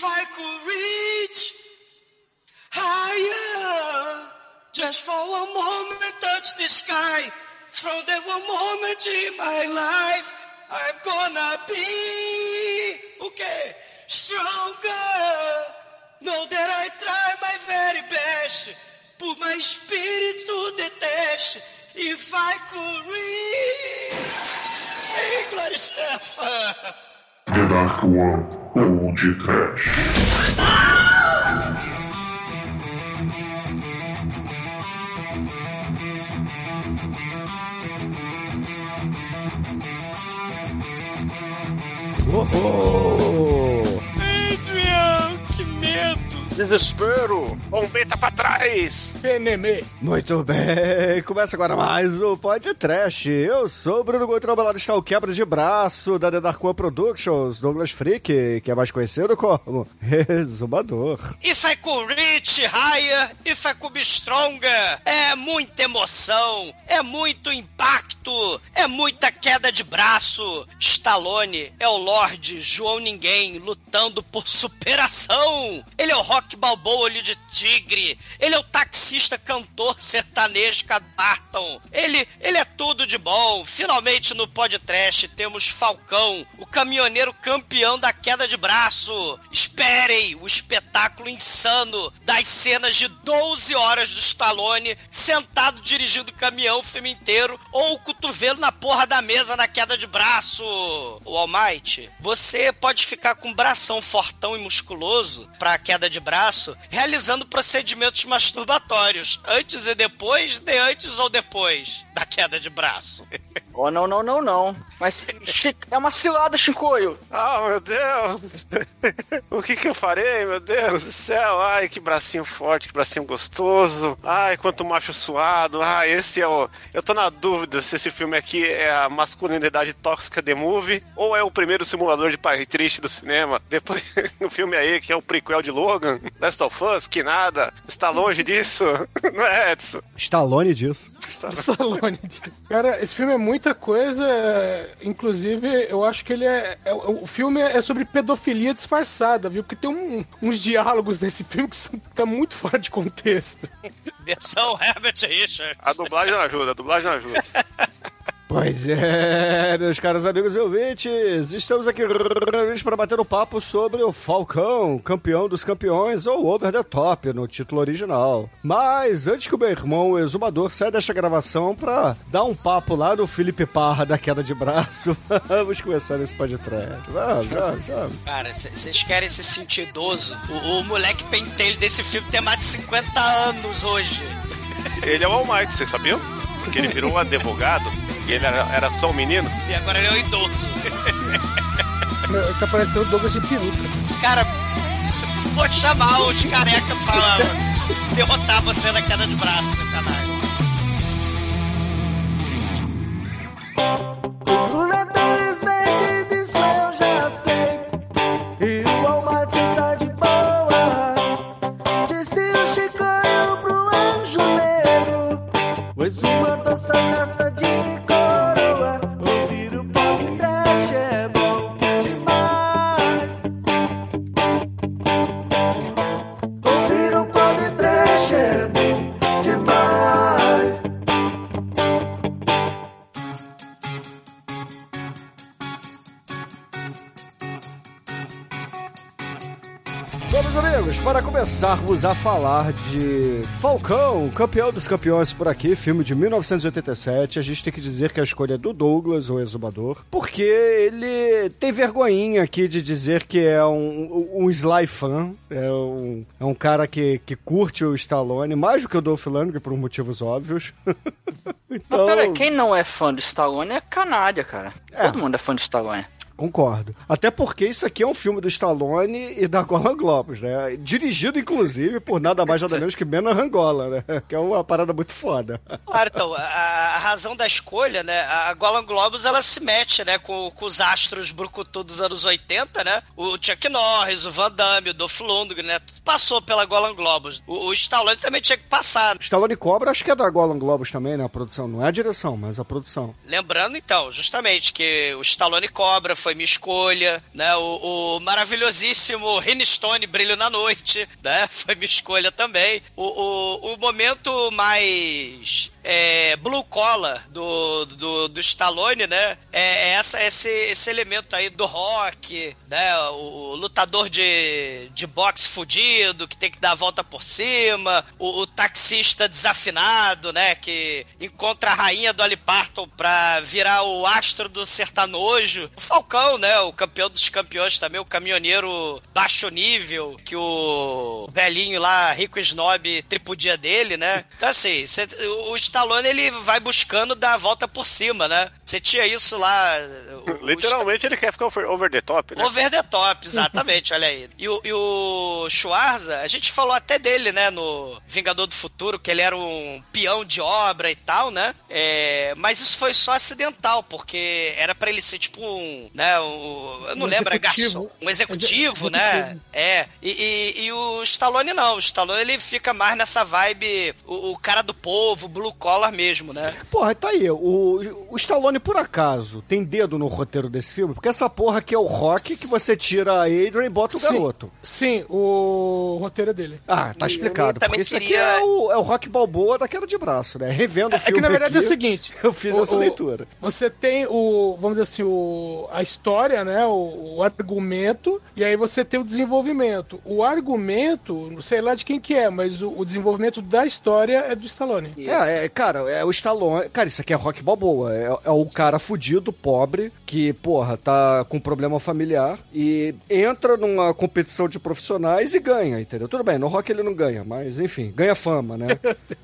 If I could reach higher, just for one moment touch the sky. From that one moment in my life, I'm gonna be okay, stronger. Know that I try my very best, put my spirit to the test. If I could reach, sing, Gloria Stefan. The Dark One ou de Trash. Desespero! Bombeta pra trás! PNM. Muito bem, começa agora mais o Pod Trash. Eu sou o Bruno Gutrão, lá está o quebra de braço da The Dark One Productions, Douglas Freak, que é mais conhecido como Resumador. If I could reach higher, if I could be stronger. É muita emoção, é muito impacto, é muita queda de braço. Stallone é o Lorde João Ninguém lutando por superação. Ele é o Rock Balboa olho de tigre. Ele é o taxista cantor sertanejo Barton. Ele, ele é tudo de bom. Finalmente no podcast temos Falcão, o caminhoneiro campeão da queda de braço. Esperem o espetáculo insano das cenas de 12 horas do Stallone sentado dirigindo o caminhão o filme inteiro ou o cotovelo na porra da mesa na queda de braço. O Almighty, você pode ficar com um bração fortão e musculoso pra queda de braço, realizando procedimentos masturbatórios, antes e depois, de antes ou depois da queda de braço. Oh, não, não, não, não. Mas é uma cilada, Chicoio. Ah, meu Deus! o que que eu farei, meu Deus do céu? Ai, que bracinho forte, que bracinho gostoso. Ai, quanto macho suado. Ai, esse é o. Eu tô na dúvida se esse filme aqui é a masculinidade tóxica The Movie ou é o primeiro simulador de pai triste do cinema. Depois, no filme aí, que é o prequel de Logan, Last of Us, que nada. Está longe disso, não é, Edson? Stallone disso. Está... Stallone. Cara, esse filme é muita coisa. é, Inclusive, eu acho que ele é. é- o filme é sobre pedofilia disfarçada, viu? Porque tem um- uns diálogos nesse filme que são, tá muito fora de contexto. Versão Herbert Richards. A dublagem não ajuda, a dublagem não ajuda. Pois é, meus caros amigos e ouvintes, estamos aqui reunidos para bater um papo sobre o Falcão, campeão dos campeões, ou Over the Top, no título original. Mas antes que o meu irmão, o exumador, saia desta gravação para dar um papo lá no Felipe Parra da queda de braço, vamos começar esse podcast. Vamos, vamos, vamos. Cara, vocês querem se sentir idoso? O, o moleque pentelho desse filme tem mais de 50 anos hoje. Ele é o Almighty, vocês sabiam? Porque ele virou um advogado e ele era, era só um menino. E agora ele é um idoso. Meu, Tá parecendo o Douglas de peruca. Cara, vou chamar os careca pra derrotar você na queda de braço, sacanagem. Começarmos a falar de Falcão, campeão dos campeões por aqui, filme de 1987, a gente tem que dizer que a escolha é do Douglas, o exumador, porque ele tem vergonhinha aqui de dizer que é um, um Sly fan, é um, é um cara que, que curte o Stallone, mais do que o Dolph Lundgren, por motivos óbvios. então, Mas peraí, quem não é fã do Stallone é canalha, cara. É. Todo mundo é fã do Stallone. Concordo. Até porque isso aqui é um filme do Stallone e da Golan Globus, né? Dirigido, inclusive, por nada mais nada menos que Mena Rangola, né? Que é uma parada muito foda. Claro, então, a, razão da escolha, né? A Golan Globus, ela se mete, né? Com, com os astros brucutu dos anos 80, né? O Chuck Norris, o Van Damme, o Dolph Lundgren, né? Tudo passou pela Golan Globus. O, o Stallone também tinha que passar. Stallone Cobra, acho que é da Golan Globus também, né? A produção. Não é a direção, mas a produção. Lembrando, então, justamente, que o Stallone Cobra foi foi minha escolha, né? O, o maravilhosíssimo Rinstone Brilho na Noite, né? Foi minha escolha também. O, o, o momento mais é, blue collar do, do, do Stallone, né? É, é essa, esse, esse elemento aí do rock, né? O, o lutador de, de boxe fudido, que tem que dar a volta por cima, o, o taxista desafinado, né? Que encontra a rainha do Ali Parton pra virar o astro do sertanojo. O Falcão, né? O campeão dos campeões também, o caminhoneiro baixo nível, que o velhinho lá, rico snob, tripudia dele, né? Então, assim, cê, o Stallone, ele vai buscando dar a volta por cima, né? Você tinha isso lá... o- o Literalmente ele quer ficar over, the top, né? Over the top, exatamente, olha aí. E o, e o Schwarza, a gente falou até dele, né, no Vingador do Futuro, que ele era um peão de obra e tal, né? É, mas isso foi só acidental, porque era pra ele ser tipo um, né, um, eu não Um lembro, é executivo. garçom, um executivo, né? Executivo. É, e, e- e o Stallone não, o Stallone ele fica mais nessa vibe, o, o cara do povo, blue collar mesmo, né? Porra, tá aí. O, o Stallone, por acaso, tem dedo no roteiro desse filme? Porque essa porra aqui é o rock que você tira a Adrian e bota o Sim. garoto. Sim, o roteiro é dele. Ah, tá explicado. eu Porque isso aqui queria- é o, é o rock balboa da queda de braço, né? Revendo o É filme. que na verdade aqui, é o seguinte. Eu fiz o- essa leitura. Você tem o, vamos dizer assim, o, a história, né? O, o argumento, e aí você tem o desenvolvimento. O argumento, não sei lá de quem que é, mas o, o desenvolvimento da história é do Stallone. É, é, cara, é o Stallone. Cara, isso aqui é rock balboa. É, é o cara fudido, pobre, que, porra, tá com problema familiar e entra numa competição de profissionais e ganha, entendeu? Tudo bem, no rock ele não ganha, mas enfim, ganha fama, né?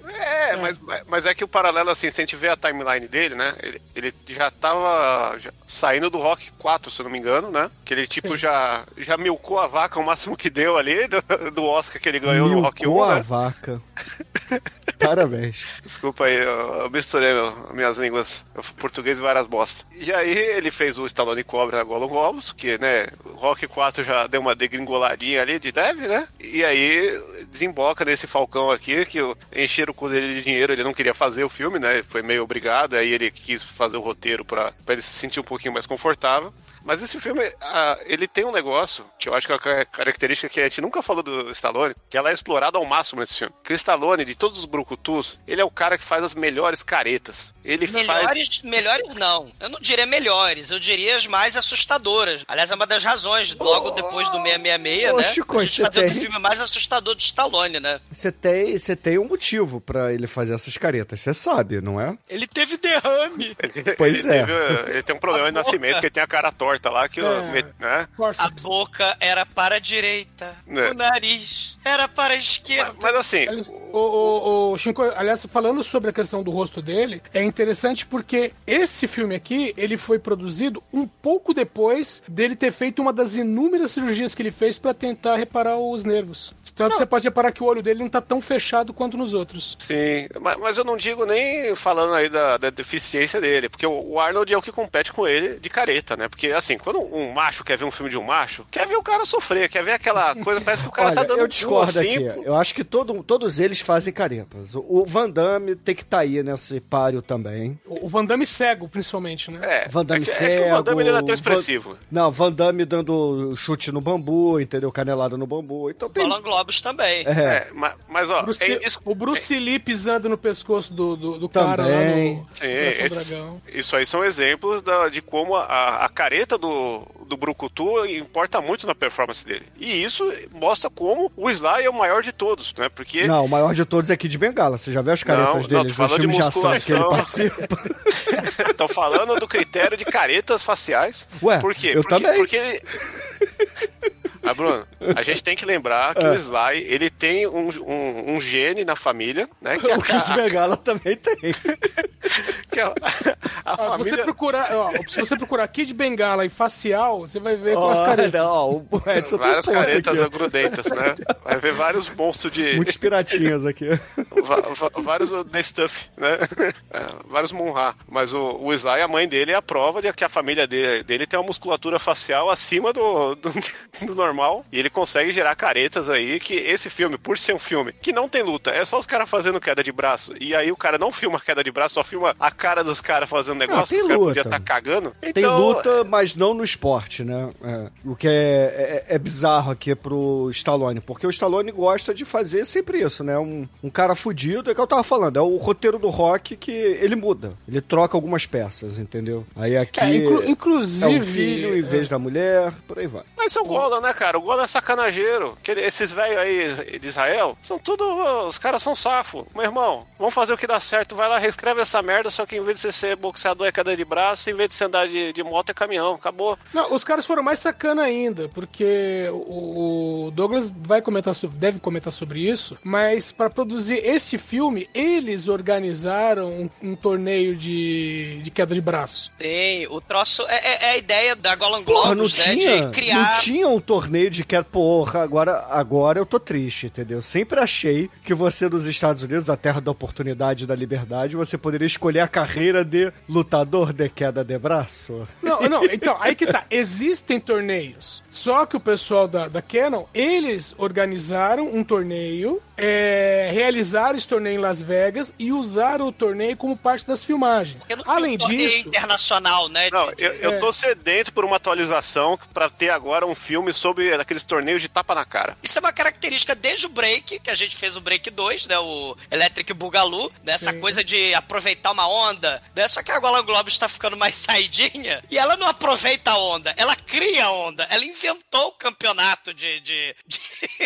É, mas, mas é que o paralelo, assim, se a gente vê a timeline dele, né? Ele, ele já tava já saindo do Rock 4, se eu não me engano, né? Que ele, tipo, já, já milcou a vaca o máximo que deu ali do, do Oscar que ele ganhou no Rock 1, Milcou a né? vaca. Parabéns. Desculpa aí, eu, misturei meu- minhas línguas, eu- português e várias bostas. E aí ele fez o Stallone Cobra na Golden Globus, que, né, Rock 4 já deu uma degringoladinha ali de leve, né? E aí desemboca nesse Falcão aqui, que encheram o cu dele de dinheiro, ele não queria fazer o filme, né? Foi meio obrigado, aí ele quis fazer o roteiro pra ele se sentir um pouquinho mais confortável. Mas esse filme, ah, ele tem um negócio que eu acho que é uma ca- característica que a gente nunca falou do Stallone, que ela é explorada ao máximo nesse filme. Que o Stallone, de todos os brucutus, ele é o cara que faz as melhores caretas. Ele faz... Melhores, melhores não. Eu não diria melhores, eu diria as mais assustadoras. Aliás, é uma das razões, logo depois do 666, Ô, né? Chico, a gente fazer o tem- filme mais assustador do Stallone, né? Você tem, você tem um motivo pra ele fazer essas caretas, você sabe, não é? Ele teve derrame. Ele, Pois ele é. teve- ele tem um problema de nascimento, que ele tem a cara torta lá, que, É. né? A boca era para a direita, É. o nariz era para a esquerda. Mas assim, Aliás, O, o, o Shinko, aliás, falando sobre a questão do rosto dele, é interessante porque esse filme aqui, ele foi produzido um pouco depois dele ter feito uma das inúmeras cirurgias que ele fez pra tentar reparar os nervos. Tanto você pode reparar que o olho dele não tá tão fechado quanto nos outros. Sim, mas, mas eu não digo nem falando aí da, da deficiência dele, porque o, o Arnold é o que compete com ele de careta, né? Porque, assim, quando um macho quer ver um filme de um macho, quer ver o cara sofrer, quer ver aquela coisa, parece que o cara Olha, tá dando eu um discordo assim, aqui. Eu acho que todo, todos eles fazem caretas. O, o Van Damme tem que estar aí nesse páreo também. O o Van Damme cego, principalmente, né? É, Van Damme é que, cego. é que o Van Damme ele não é tão Van- expressivo. Não, Van Damme dando chute no bambu, entendeu? Canelada no bambu. Então tem. Roland Também. É, É, mas, mas ó, Bruce- é isso, o Bruce Lee pisando no pescoço do, do, do cara lá Também. no Sim, esses- Dragão. isso aí são exemplos da- de como a, a careta do, do Brucutu importa muito na performance dele. E isso mostra como o Sly é o maior de todos, né? Porque Não, o maior de todos é Kid Bengala. Você já viu as caretas Não, não, dele tô nos falando de musculação. Tô falando do critério de caretas faciais. Ué, Por quê? eu porque, também. Porque ele... Ah, Bruno, a gente tem que lembrar que É. o Sly, ele tem um, um, um gene na família, né? Que o Kid Bengala também tem. que a, a Ó, se você família... procurar, ó, se você procurar Kid Bengala e facial, você vai ver com as caretas. ó, o Edson Várias caretas aqui. grudentas, né? Vai ver vários monstros de. Muitos piratinhas aqui. Vários o The Stuff, né? É, vários Munra. Mas o, o Sly, a mãe dele, é a prova de que a família dele, dele tem uma musculatura facial acima do, do, do normal. E ele consegue gerar caretas aí. Que esse filme, por ser um filme que não tem luta, é só os caras fazendo queda de braço. E aí o cara não filma queda de braço, só filma a cara dos caras fazendo negócio. tem os caras luta. podiam estar cagando. Tem Então, luta, mas não no esporte, né? É, o que é, é, é bizarro aqui pro Stallone, porque o Stallone gosta de fazer sempre isso, né? Um, um cara fudido, é o que eu tava falando, é o roteiro do rock que ele muda. Ele troca algumas peças, incendeu? Aí aqui É, inclu- é inclusive. o filho em vez da mulher, por aí vai. Mas é o Golan, né, cara? O Golan é sacanageiro. Que ele- esses velhos aí de Israel são tudo. Os caras são safo. Meu irmão, vamos fazer o que dá certo. Vai lá, reescreve essa merda. Só que em vez de você ser boxeador é cadeira de braço, em vez de você andar de, de moto é caminhão. Acabou. Não, os caras foram mais sacana ainda, porque o o Douglas vai comentar sobre, deve comentar sobre isso, mas para produzir esse filme, eles organizaram um, um torneio de, de queda de braço. Tem, o troço é, é- é a ideia da Golan Porra, não né? tinha, de criar. não tinha um torneio de queda. Porra, agora, agora eu tô triste, entendeu? Sempre achei que você nos Estados Unidos, a terra da oportunidade e da liberdade, você poderia escolher a carreira de lutador de queda de braço. Não, não, então, aí que tá. Existem torneios. Só que o pessoal da, da Canon, eles organizaram um torneio, é, realizaram esse torneio em Las Vegas e usaram o torneio como parte das filmagens. Além um torneio disso, internacional, né? Não, eu, eu É. tô sedento por uma atualização pra ter agora um filme sobre aqueles torneios de tapa na cara. Isso é uma característica desde o Break, que a gente fez o Break 2, né? O Electric Boogaloo, né? Essa Sim. coisa de aproveitar uma onda, né? Só que a Golan Globus está ficando mais saidinha e ela não aproveita a onda, ela cria a onda. Ela inventou o campeonato de, de, de,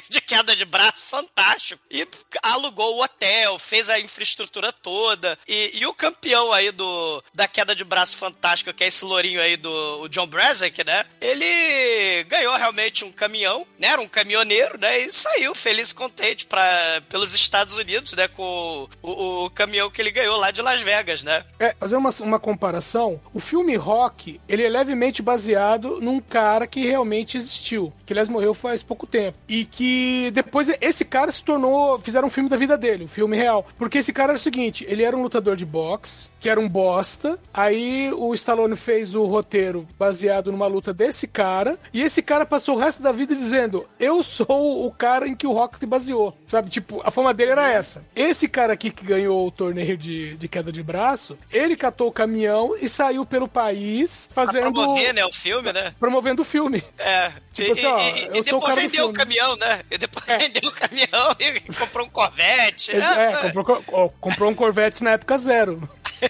de queda de braço fantástico e alugou o hotel, fez a infraestrutura toda. E, e o campeão aí do, da queda de braço fantástico, que é esse lourinho aí do John Brazick, né? Ele ganhou realmente um caminhão, né? Era um caminhoneiro, né? E saiu feliz e contente pra, pelos Estados Unidos, né? Com o, o, o caminhão que ele ganhou lá de Las Vegas, né? É, fazer uma, uma comparação, o filme Rock, ele é levemente baseado num cara que realmente existiu, que aliás morreu faz pouco tempo. E que depois esse cara se tornou, fizeram um filme da vida dele, um filme real. Porque esse cara era o seguinte, ele era um lutador de boxe, que era um bosta, aí o Stallone fez o roteiro baseado numa luta desse cara, e esse cara passou o resto da vida dizendo, eu sou o cara em que o Rock se baseou, sabe? Tipo, a fama dele era essa. Esse cara aqui que ganhou o torneio de, de queda de braço, ele catou o caminhão e saiu pelo país Pra fazendo... promover, né? O filme, né? Promovendo o filme. É. Tipo e, assim, ó, e- e eu sou o depois cara vendeu o caminhão, né? E depois vendeu o caminhão e comprou um Corvette. É, comprou, ó, comprou um Corvette na época zero.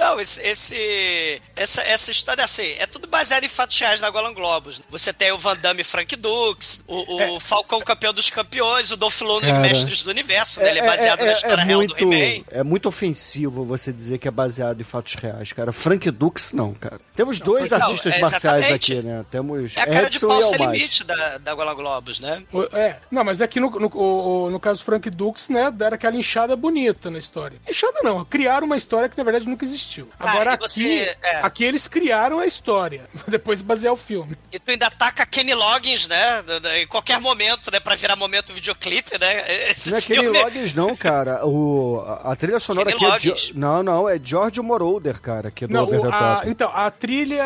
Não, esse, esse- essa, essa história, assim, é tudo baseado em fatos reais da Golan Globus. Você tem o Van Damme Frank Dux, o, o É. Falcão campeão dos campeões, o Dolph Lundgren Cara. Mestres do Universo, né? Ele é baseado na história real muito, do He-Man. é muito ofensivo você dizer que é baseado em fatos reais, cara. Frank Dux, não, cara. Temos dois não, artistas é marciais aqui, né? Temos É a cara de Edson pau e sem limite da, da Golan Globus, né? O- É, não, mas aqui no, no, o- o- no caso do Frank Dux, né, deram aquela inchada bonita na história. Inchada não, criaram uma história que na verdade nunca existiu. Cara, Agora e aqui, você- é. aqui eles criaram a história, depois de basear o filme. E tu ainda taca Kenny Loggins, né? Em qualquer momento, né? Pra virar momento videoclipe, né? Esse Não é Kenny filme... Loggins, não, cara. O, a, a trilha sonora Kenny aqui é. Loggins. não, não, é George Moroder, cara, aqui do Não, Over o- the a, então, a trilha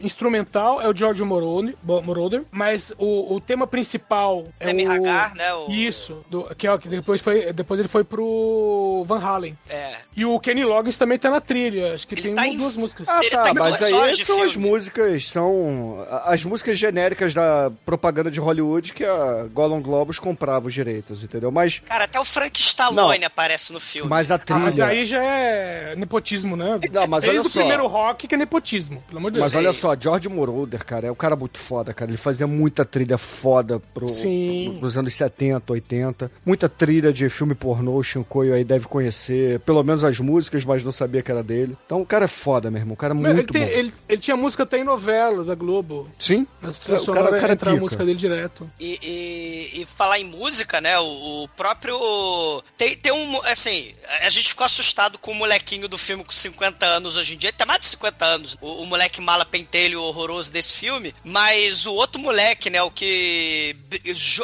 instrumental é o George Morone, Bo- Moroder, mas o, o tema principal é Sammy o... Hagar, né, o- Isso, do, que, é, o que depois, foi, depois ele foi pro Van Halen. É. E o Kenny Loggins também tá na trilha, acho que Ele tem tá uma, em- duas músicas. Ah, Ele tá, tá mas aí são as filme. músicas, são as músicas genéricas da propaganda de Hollywood que a Golan Globus comprava os direitos, entendeu? Mas, Cara, até o Frank Stallone aparece no filme. mas a Ah, trilha... mas aí já é nepotismo, né? Não, mas Desde olha o só. primeiro rock que é nepotismo, pelo amor de Deus. Mas olha só, George Moroder, cara, é um cara muito foda, cara. Ele fazia muita trilha foda pro, Sim. pro- pros anos 70, 80. Muita trilha de filme pornô, o Shinkoio aí deve conhecer. Pelo menos as músicas, mas não sabia que era dele. Então o cara é foda, meu irmão. O cara é Meu, ele, muito tem- bom. ele- ele tinha música até em novela da Globo. Sim. Nas O trilhas cara, o cara é entra a pica. música dele direto. E, e- e falar em música, né? O, o próprio. Tem, tem um. Assim, a gente ficou assustado com o molequinho do filme com 50 anos hoje em dia. Ele tem mais de 50 anos. O, o moleque mala pentelho horroroso desse filme. Mas o outro moleque, né? O que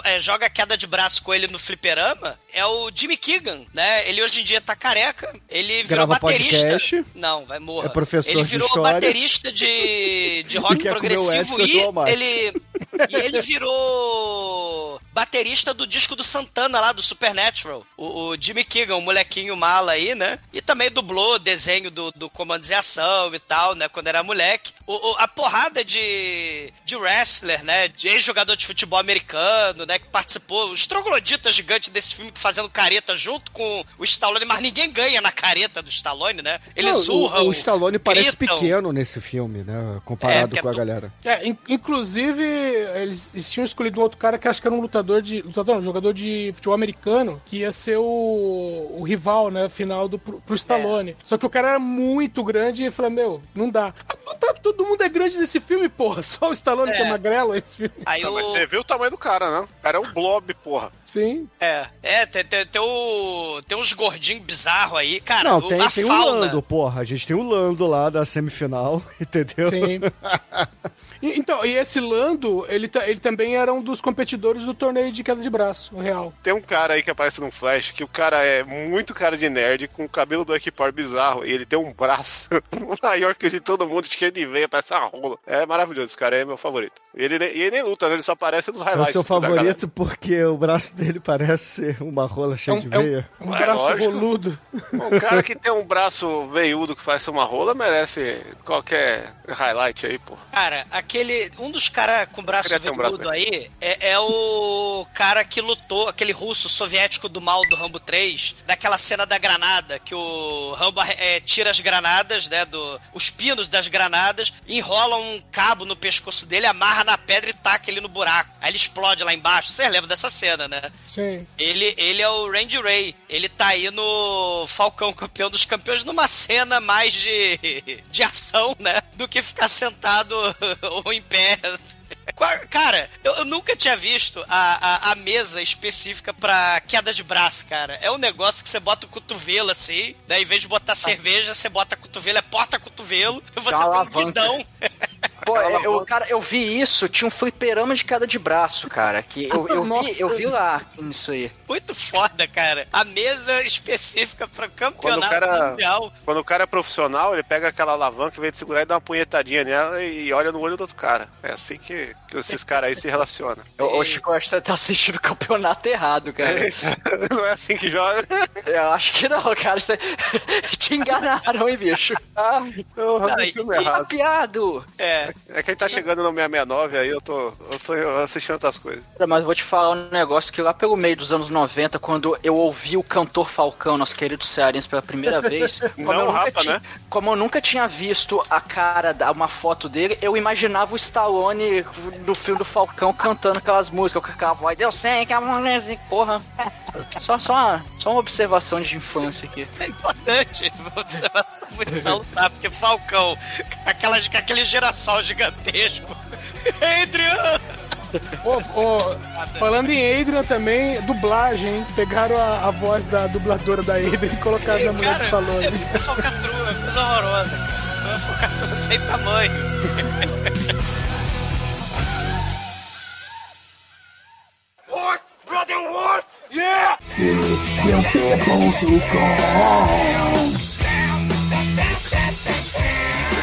é, joga queda de braço com ele no fliperama é o Jimmy Keegan, né? Ele hoje em dia tá careca. Ele virou Grava baterista. Podcast. Não, vai morrer. É professor Ele de virou história. baterista de, de rock o progressivo e ele e ele virou baterista do disco do Santana lá, do Supernatural. O, o Jimmy Keegan, o molequinho mala aí, né? E também dublou desenho do, do Comandos e Ação e tal, né? Quando era moleque. O, o- a porrada de, de wrestler, né? De ex-jogador de futebol americano, né? Que participou. Os trogloditas gigantes desse filme fazendo careta junto com o Stallone, mas ninguém ganha na careta do Stallone, né? Eles Não, o- urram. o, Stallone parece gritam. pequeno nesse filme, né? Comparado É, com a é galera. É, in- inclusive, eles, eles tinham escolhido um outro cara que acho que era um lutador de. Lutador, não, jogador de futebol americano, que ia ser o, o rival, né, final do, pro, pro Stallone. Só que o cara era muito grande e eu falei, meu, não dá. Ah, tá, todo mundo é grande nesse filme, porra. Só o Stallone É. que é magrelo esse filme. Aí Não, o... mas você viu o tamanho do cara, né? O cara é um blob, porra. Sim. É, é, tem, tem, tem, o, tem uns gordinhos bizarros aí. Cara, Não, o, tem, tem o. Lando, porra. A gente tem o Lando lá da semifinal, entendeu? Sim. E- então, e esse Lando, ele, ele também era um dos competidores do torneio de queda de braço, o real. Tem um cara aí que aparece no Flash que o cara é muito cara de nerd, com o cabelo do Equipar bizarro, e ele tem um braço maior que o de todo mundo, cheio de veia, parece uma rola. É maravilhoso, esse cara é meu favorito. E ele, nem- e ele nem luta, né? Ele só aparece nos É o highlights. seu favorito porque o braço dele parece uma rola É cheia um, de é um- veia. um É braço lógico. boludo. Um cara que tem um braço veiudo que parece uma rola merece qualquer highlight aí, pô. Cara, aquele. Um dos caras com braço ter um braço veludo aí é, é o cara que lutou, aquele russo soviético do mal do Rambo 3, daquela cena da granada, que o Rambo é, tira as granadas, né? Do, os pinos das granadas, enrola um cabo no pescoço dele, amarra na pedra e taca ele no buraco. Aí ele explode lá embaixo. Vocês lembram dessa cena, né? Sim. Ele, ele é o Randy Ray. Ele tá aí no Falcão Campeão dos Campeões numa cena mais de, de ação, né? Do que ficar sentado ou em pé. Cara, eu, eu nunca tinha visto a, a, a mesa específica pra queda de braço, cara. É um negócio que você bota o cotovelo assim, né? Em vez de botar cerveja, você bota cotovelo, é porta-cotovelo, você Dá põe um guidão. Pô, Aquela eu, voz. cara, eu vi isso, tinha um fliperama de queda de braço, cara. Que eu, eu, vi, Nossa. eu vi lá nisso aí. Muito foda, cara. A mesa específica pra Quando o campeonato cara, mundial. quando o cara é profissional, ele pega aquela alavanca, em vez de segurar e dá uma punhetadinha nela e olha no olho do outro cara. É assim que, que esses caras aí se relacionam. Ô, ô, Chico, eu acho que você tá assistindo o campeonato errado, cara. Não é assim que joga. Eu acho que não, cara. Você... Te enganaram, hein, bicho? Ah, eu o filme e- errado. Tapeado! É. É que ele tá chegando no 669, aí eu tô, eu tô assistindo outras coisas. Mas eu vou te falar um negócio que lá pelo meio dos anos 90, quando eu ouvi o cantor Falcão, nosso querido cearense, pela primeira vez, como, Não, eu, nunca tinha, né? como eu nunca tinha visto a cara, da- uma foto dele, eu imaginava o Stallone no filme do Falcão cantando aquelas músicas com aquela voz. Eu sei que a mulher assim, porra. Só, só, uma, só uma observação de infância aqui. É importante, uma observação muito salutar, porque Falcão, aquelas, aquele gigantesco. Adrian! Ô, ô, falando em Adrian também, dublagem, hein? Pegaram a, a voz da dubladora da Adrian e colocaram na mulher do Cara, Stallone. é, é falcatrua, é coisa horrorosa, cara. É falcatrua sem tamanho.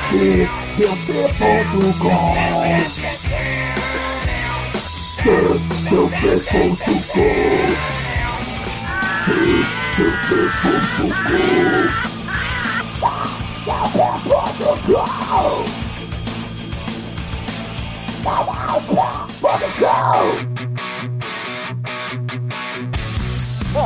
Big, big, big, big, Serve the vessel to go. Take the vessel to go. Brother, go! Brother, go!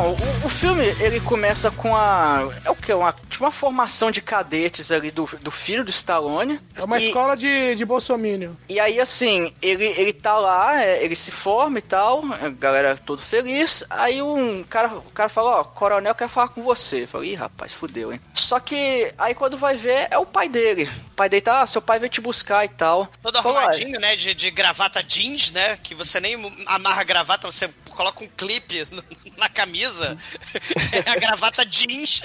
Bom, o, o filme, Ele começa com a. É o que? Uma, tipo uma formação de cadetes ali do, do filho do Stallone. É uma E- escola de, de bolsominion. E aí, assim, ele, ele tá lá, é, ele se forma e tal, a galera todo feliz. Aí um cara, o cara fala, ó, coronel quer falar com você. Eu falei, ih, rapaz, fudeu, hein? Só que aí quando vai ver, é o pai dele. O pai dele tá, ah, seu pai veio te buscar e tal. Todo Falou, "Ah, arrumadinho, né? De, de gravata jeans, né? Que você nem amarra a gravata, você coloca um clipe na camisa. É a gravata jeans.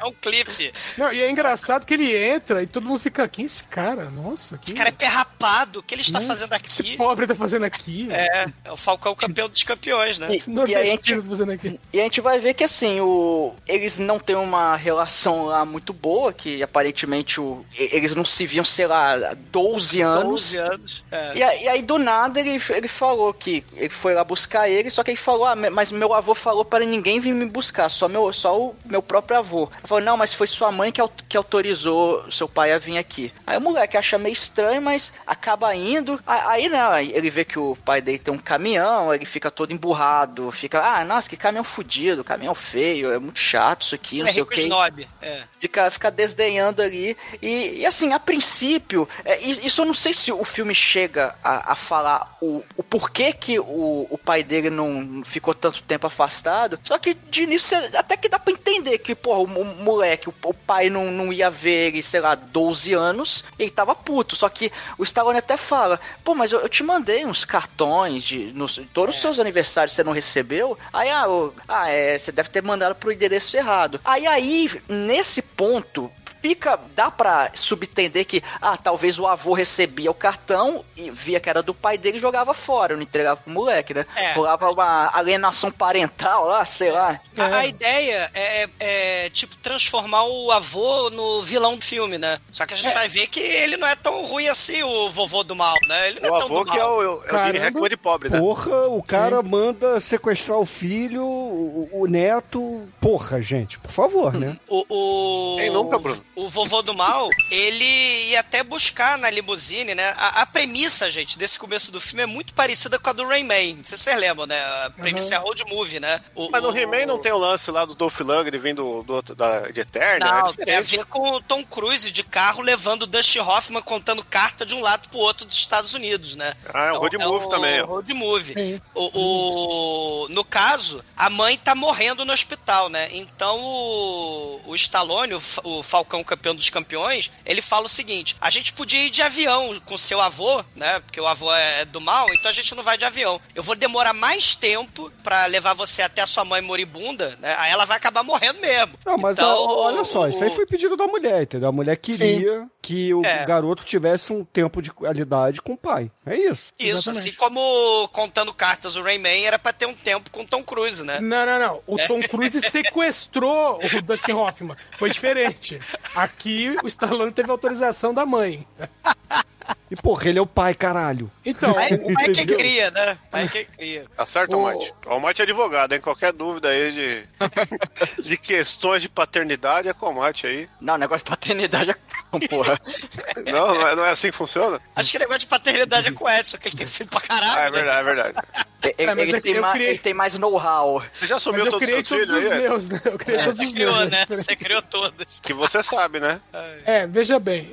É um clipe. Não, e é engraçado que ele entra e todo mundo fica, quem é esse cara? Nossa, que Esse cara é perrapado. O que ele está fazendo esse aqui? pobre tá fazendo aqui? É, é o Falcão campeão dos campeões, né? E- Esse E a gente, tá fazendo aqui. E a gente vai ver que assim, o, eles não têm uma relação lá muito boa, que aparentemente o, eles não se viam, sei lá, há 12 anos. 12 anos. É. E, aí- e aí, do nada, ele, ele falou que ele foi lá buscar ele, só que ele falou, ah, mas meu avô falou para ninguém vir me buscar, só, meu, só o meu próprio avô. Ele falou, não, mas foi sua mãe que, que autorizou seu pai a vir aqui. Aí o moleque acha meio estranho, mas acaba indo. Aí, né, ele vê que o pai dele tem um caminhão, ele fica todo emburrado, fica, ah, nossa, que caminhão fudido, caminhão feio, é muito chato isso aqui, não É sei o que snob. É. fica, fica desdenhando ali. E, e, assim, a princípio, é, is- isso eu não sei se o filme chega a, a falar o, o porquê que o, o pai dele não ficou tanto tempo afastado. Só que de início até que dá pra entender que, porra, o, mo- moleque, o, o pai não, não ia ver ele, sei lá, 12 anos, ele tava puto. Só que o Stallone até fala, pô, mas eu, eu te mandei uns cartões de todos os seus aniversários você não recebeu. Aí, ah, ô, ah, é, você deve ter mandado pro endereço errado. Aí, aí, nesse ponto, fica, dá pra subentender que, ah, talvez o avô recebia o cartão e via que era do pai dele e jogava fora, não entregava pro moleque, né? É. Rolava uma alienação parental lá, sei lá. A, a ideia é, é- é, tipo, transformar o avô no vilão do filme, né? Só que a gente vai ver que ele não é tão ruim assim, o vovô do mal, né? Ele não O é tão avô do que é o, é o Caramba. De pobre, né? Porra, o cara manda sequestrar o filho, o, o neto. Porra, gente, por favor, né? O, o, Quem nunca, Bruno? O vovô do mal, ele ia até buscar na limusine, né? A, a premissa, gente, desse começo do filme é muito parecida com a do Rayman. Não sei se vocês lembram, né? A premissa é road movie, né? O- Mas no He-Man não tem o lance lá do Dolph Lundgren vindo do, outro- da, de Eterna? é Não, diferente. tem a ver com o Tom Cruise de carro levando o Dustin Hoffman contando carta de um lado pro outro dos Estados Unidos, né? Ah, é um road movie o também, ó. road movie. O, o- no caso, a mãe tá morrendo no hospital, né? Então o, o Stallone, o, o Falcão campeão dos campeões, ele fala o seguinte: a gente podia ir de avião com seu avô, né? Porque o avô é do mal, então a gente não vai de avião. Eu vou demorar mais tempo pra levar você até a sua mãe moribunda, né? Aí ela vai acabar morrendo mesmo. Não, mas Então, a- olha só, isso aí o- foi pedido da mulher, entendeu? A mulher queria que o É. garoto tivesse um tempo de qualidade com o pai. É isso. Isso, Exatamente. assim como contando cartas, o Rayman era pra ter um tempo com Tom Cruise, né? Não, não, não. O Tom Cruise sequestrou o Dustin Hoffman. Foi diferente. Aqui o Stallone teve autorização da mãe. E porra, ele é o pai, caralho. Então, Pai, o- pai que cria, né? Pai que cria. Tá certo, O- Almighty? Almighty é advogado, hein? Qualquer dúvida aí de, de questões de paternidade é com o Almighty aí. Não, negócio de paternidade é porra. Não, não é, não é assim que funciona? Acho que o negócio de paternidade é com o Edson, que ele tem filho pra caralho. Ah, é né? verdade, é verdade. Ele, É, ele é tem, eu ma- criei- ele tem mais know-how. Você já assumiu eu todos os criei seus todos filhos é? meus, né? Eu criei todos Você os criou, meus. né? Você criou todos. Que você sabe, né? É, veja bem.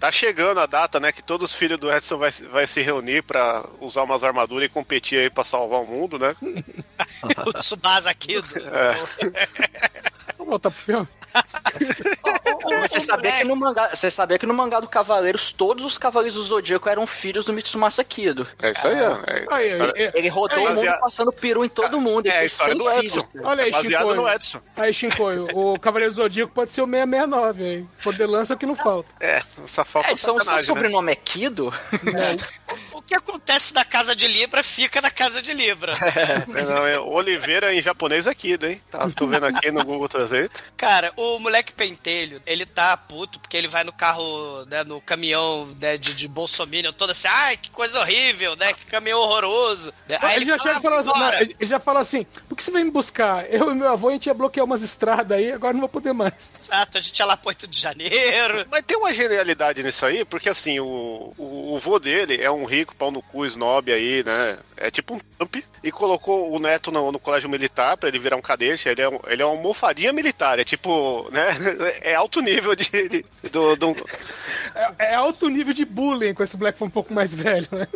Tá chegando a data, né? Que todos os filhos do Edson vai, vai se reunir pra usar umas armaduras e competir aí pra salvar o mundo, né? O Tsubasa Kido. Vamos voltar pro filme? Você sabia, que no mangá, você sabia que no mangá do Cavaleiros, todos os Cavaleiros do Zodíaco eram filhos do Mitsumasa Kido. É isso aí, ó. É, Aí, história- aí, Ele rodou É, o mundo baseado- passando peru em todo mundo. É a história 100 do filhos. Edson. Olha aí, Baseado Chico. no Edson. Aí, Shinkoio, o Cavaleiro Zodíaco pode ser o 669, hein? Poder lança que não falta. É, essa falta É, são, seu sacanagem, né? sobrenome é Kido? O que acontece da casa de Libra fica na casa de Libra. É, Não, é Oliveira em japonês é Kido, hein? Tá, tô vendo aqui no Google Translate. Cara, o moleque pentelho, ele tá puto porque ele vai no carro, né, no caminhão né, de, de Bolsonaro, todo assim, ai, que coisa horrível, né, que caminhão horroroso. Aí ele, já chega e fala assim, não, ele já fala assim, por que você vem me buscar? Eu e meu avô, a gente ia bloquear umas estradas aí, agora não vou poder mais. Exato, a gente ia lá pro 8 de janeiro. Mas tem uma genialidade nisso aí, porque assim, o, o, o vô dele é um rico pau no cu, snob aí, né? É tipo um Trump. E colocou o neto no, no colégio militar pra ele virar um cadete. Ele é, um, ele é uma almofadinha militar. É tipo, né? É alto nível de, de- do, do, É, é alto nível de bullying com esse Black foi um pouco mais velho, né?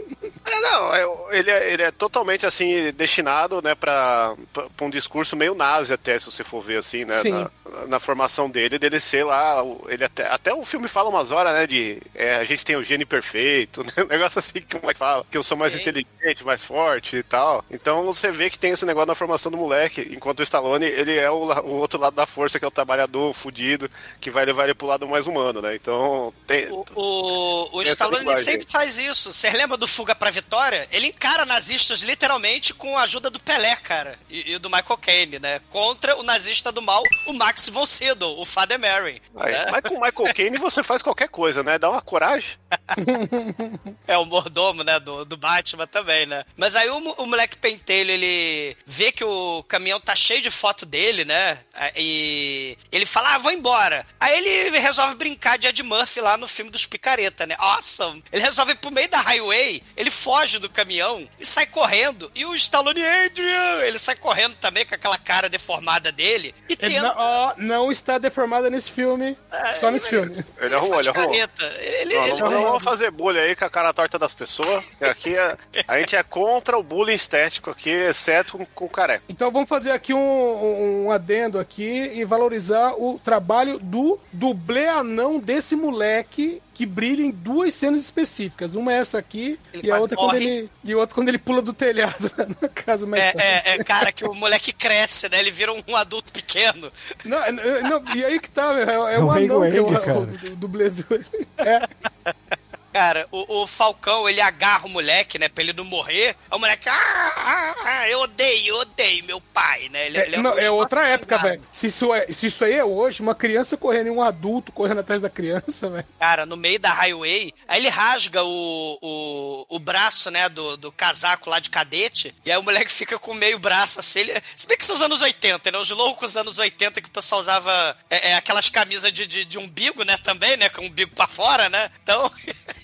É, não, é- ele, é, ele é totalmente assim, destinado, né, pra, pra pra um discurso meio nazi até, se você for ver assim, né? Sim. Na, na formação dele, dele ser lá. Ele até, até o filme fala umas horas, né? De é, a gente tem o gene perfeito, né? Um negócio assim, como é que fala? Que eu sou mais inteligente, mais forte e tal. Então você vê que tem esse negócio na formação do moleque, enquanto o Stallone, ele é o, o outro lado da força, que é o trabalhador fudido, que vai levar ele pro lado mais humano, né? Então tem. O, o, o Stallone sempre faz isso. Você lembra do Fuga pra Vitória? Ele encara nazistas literalmente com a ajuda do Pelé, cara. E, e do Michael Caine, né? Contra o nazista do mal, o Max von Sydow, o Father Mary. Aí, né? Mas com o Michael Caine você faz qualquer coisa, né? Dá uma coragem. É o mordomo, né, do, do Batman também, né? Mas aí o, o moleque pentelho, ele vê que o caminhão tá cheio de foto dele, né? E ele fala, ah, vou embora. Aí ele resolve brincar de Ed Murphy lá no filme dos picareta, né? Awesome! Ele resolve ir pro meio da highway, ele foge do caminhão e sai correndo. E o Stallone, Adrian! Ele sai correndo também com aquela cara deformada dele e Ele tenta... não, ó, não está deformada nesse filme, só nesse filme. Ele arrumou, faz ele arrumou. careta. Ele, Não, ele- não, vamos fazer bullying aí com a cara torta das pessoas. que Aqui é- a gente é contra o bullying estético aqui, exceto com, com careca. Então vamos fazer aqui um, um adendo aqui e valorizar o trabalho do dublê anão desse moleque que brilha em duas cenas específicas. Uma é essa aqui Ele e a outra quando ele e outra quando ele pula do telhado na casa mais tarde. É, é, é, cara, que o moleque cresce, né? Ele vira um, adulto pequeno. Não, é- não, e aí que tá, meu, é, é É o anão que é o, o, o dublê do... É, Cara, o, o Falcão, ele agarra o moleque, né? Pra ele não morrer. Aí o moleque, ah, ah, ah, eu odeio, eu odeio meu pai, né? Ele, é, ele não, um é outra época, velho. Se isso, é, se isso aí é hoje, uma criança correndo e um adulto correndo atrás da criança, velho. Cara, no meio da highway, aí ele rasga o, o, o braço, né, do, do casaco lá de cadete, e aí o moleque fica com meio braço assim. Ele... Se bem que são os anos 80, né? Os loucos anos 80 que o pessoal usava é, é, aquelas camisas de, de, de umbigo, né, também, né? Com o umbigo pra fora, né? Então.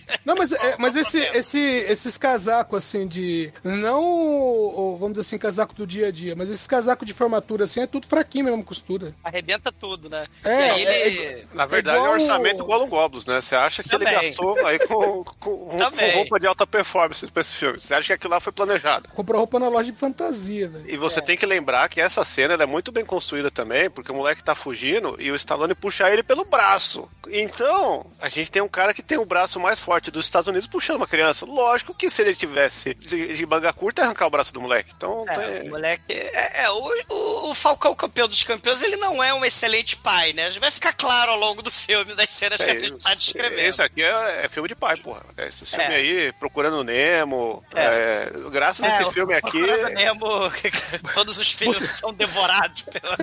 Não, mas, é, mas esse, esse, esses casacos, assim, de. Não, vamos dizer assim, casaco do dia a dia, mas esses casacos de formatura, assim, é tudo fraquinho mesmo, costura. Arrebenta tudo, né? É, e aí é- ele. Na verdade, é, igual- um orçamento Gollum Goblins, né? Você acha que Também. ele gastou aí com, com, com roupa de alta performance pra esse filme? Você acha que aquilo lá foi planejado? Comprou roupa na loja de fantasia, velho. E você tem que lembrar que essa cena ela é muito bem construída também, porque o moleque tá fugindo e o Stallone puxa ele pelo braço. Então, a gente tem um cara que tem o braço mais forte dos Estados Unidos puxando uma criança. Lógico que se ele tivesse de, de manga curta, ia arrancar o braço do moleque. Então, É, tem- o moleque. É, é, o, o, o Falcão campeão dos campeões, ele não é um excelente pai, né? Vai ficar claro ao longo do filme, das cenas que a gente tá descrevendo. Esse aqui é, é filme de pai, porra. Esse filme É. aí, Procurando Nemo. É. é, graças a É, esse filme aqui. Procurando Nemo, todos os filhos são devorados pela.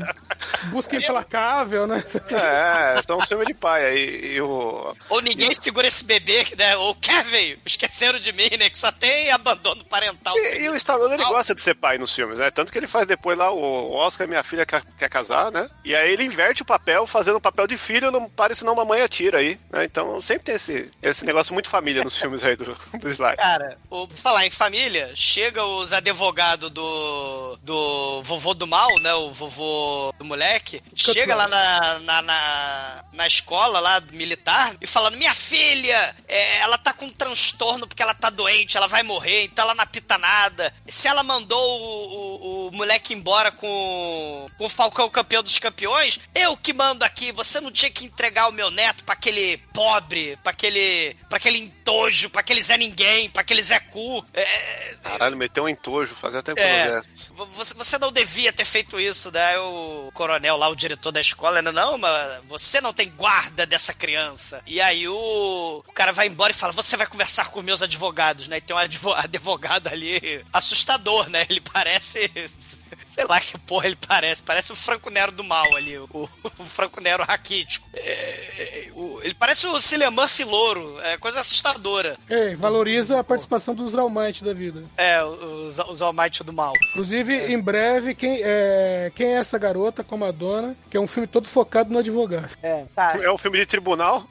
Busca implacável, né? É, então um filme de pai. aí e o. Ou ninguém segura esse bebê, né? Ou Kevin, esqueceram de mim, né? Que só tem abandono parental. E, e o Stallone ele gosta de ser pai nos filmes, né? Tanto que ele faz depois lá o Oscar, minha filha quer, quer casar, né? E aí ele inverte o papel, fazendo o papel de filho, não pare senão mamãe atira aí, né? Então sempre tem esse, esse negócio muito família nos filmes aí do, do Sly. Cara, o, por falar em família, chega os advogados do, do vovô do mal, né? O vovô do moleque. Chega lá na, na, na, na escola lá militar e falando: Minha filha, é, ela tá com um transtorno porque ela tá doente, ela vai morrer, então ela não apita nada. Se ela mandou o, o, o moleque embora com, com o Falcão campeão dos campeões, eu que mando aqui. Você não tinha que entregar o meu neto pra aquele pobre, pra aquele, pra aquele entojo, pra aquele Zé Ninguém, pra aquele Zé Cu. É, Caralho, meteu um entojo, fazia tempo é, não você, você não devia ter feito isso, né? O coronel lá, o diretor da escola, né? Não, mas você não tem guarda dessa criança. E aí o, o cara vai embora e fala: Você vai conversar com meus advogados, né? E tem um advo- advogado ali assustador, né? Ele parece. Sei lá que porra ele parece. Parece o Franco Nero do mal ali. O, o Franco Nero raquítico. É, é, o- ele parece o Cillian Murphy louro. É coisa assustadora. Ei, valoriza a participação dos Almighty da vida. É, os, os Almighty do mal. Inclusive, em breve, quem é, quem é essa garota com a Madonna, que é um filme todo focado no advogado. É, tá. É um filme de tribunal.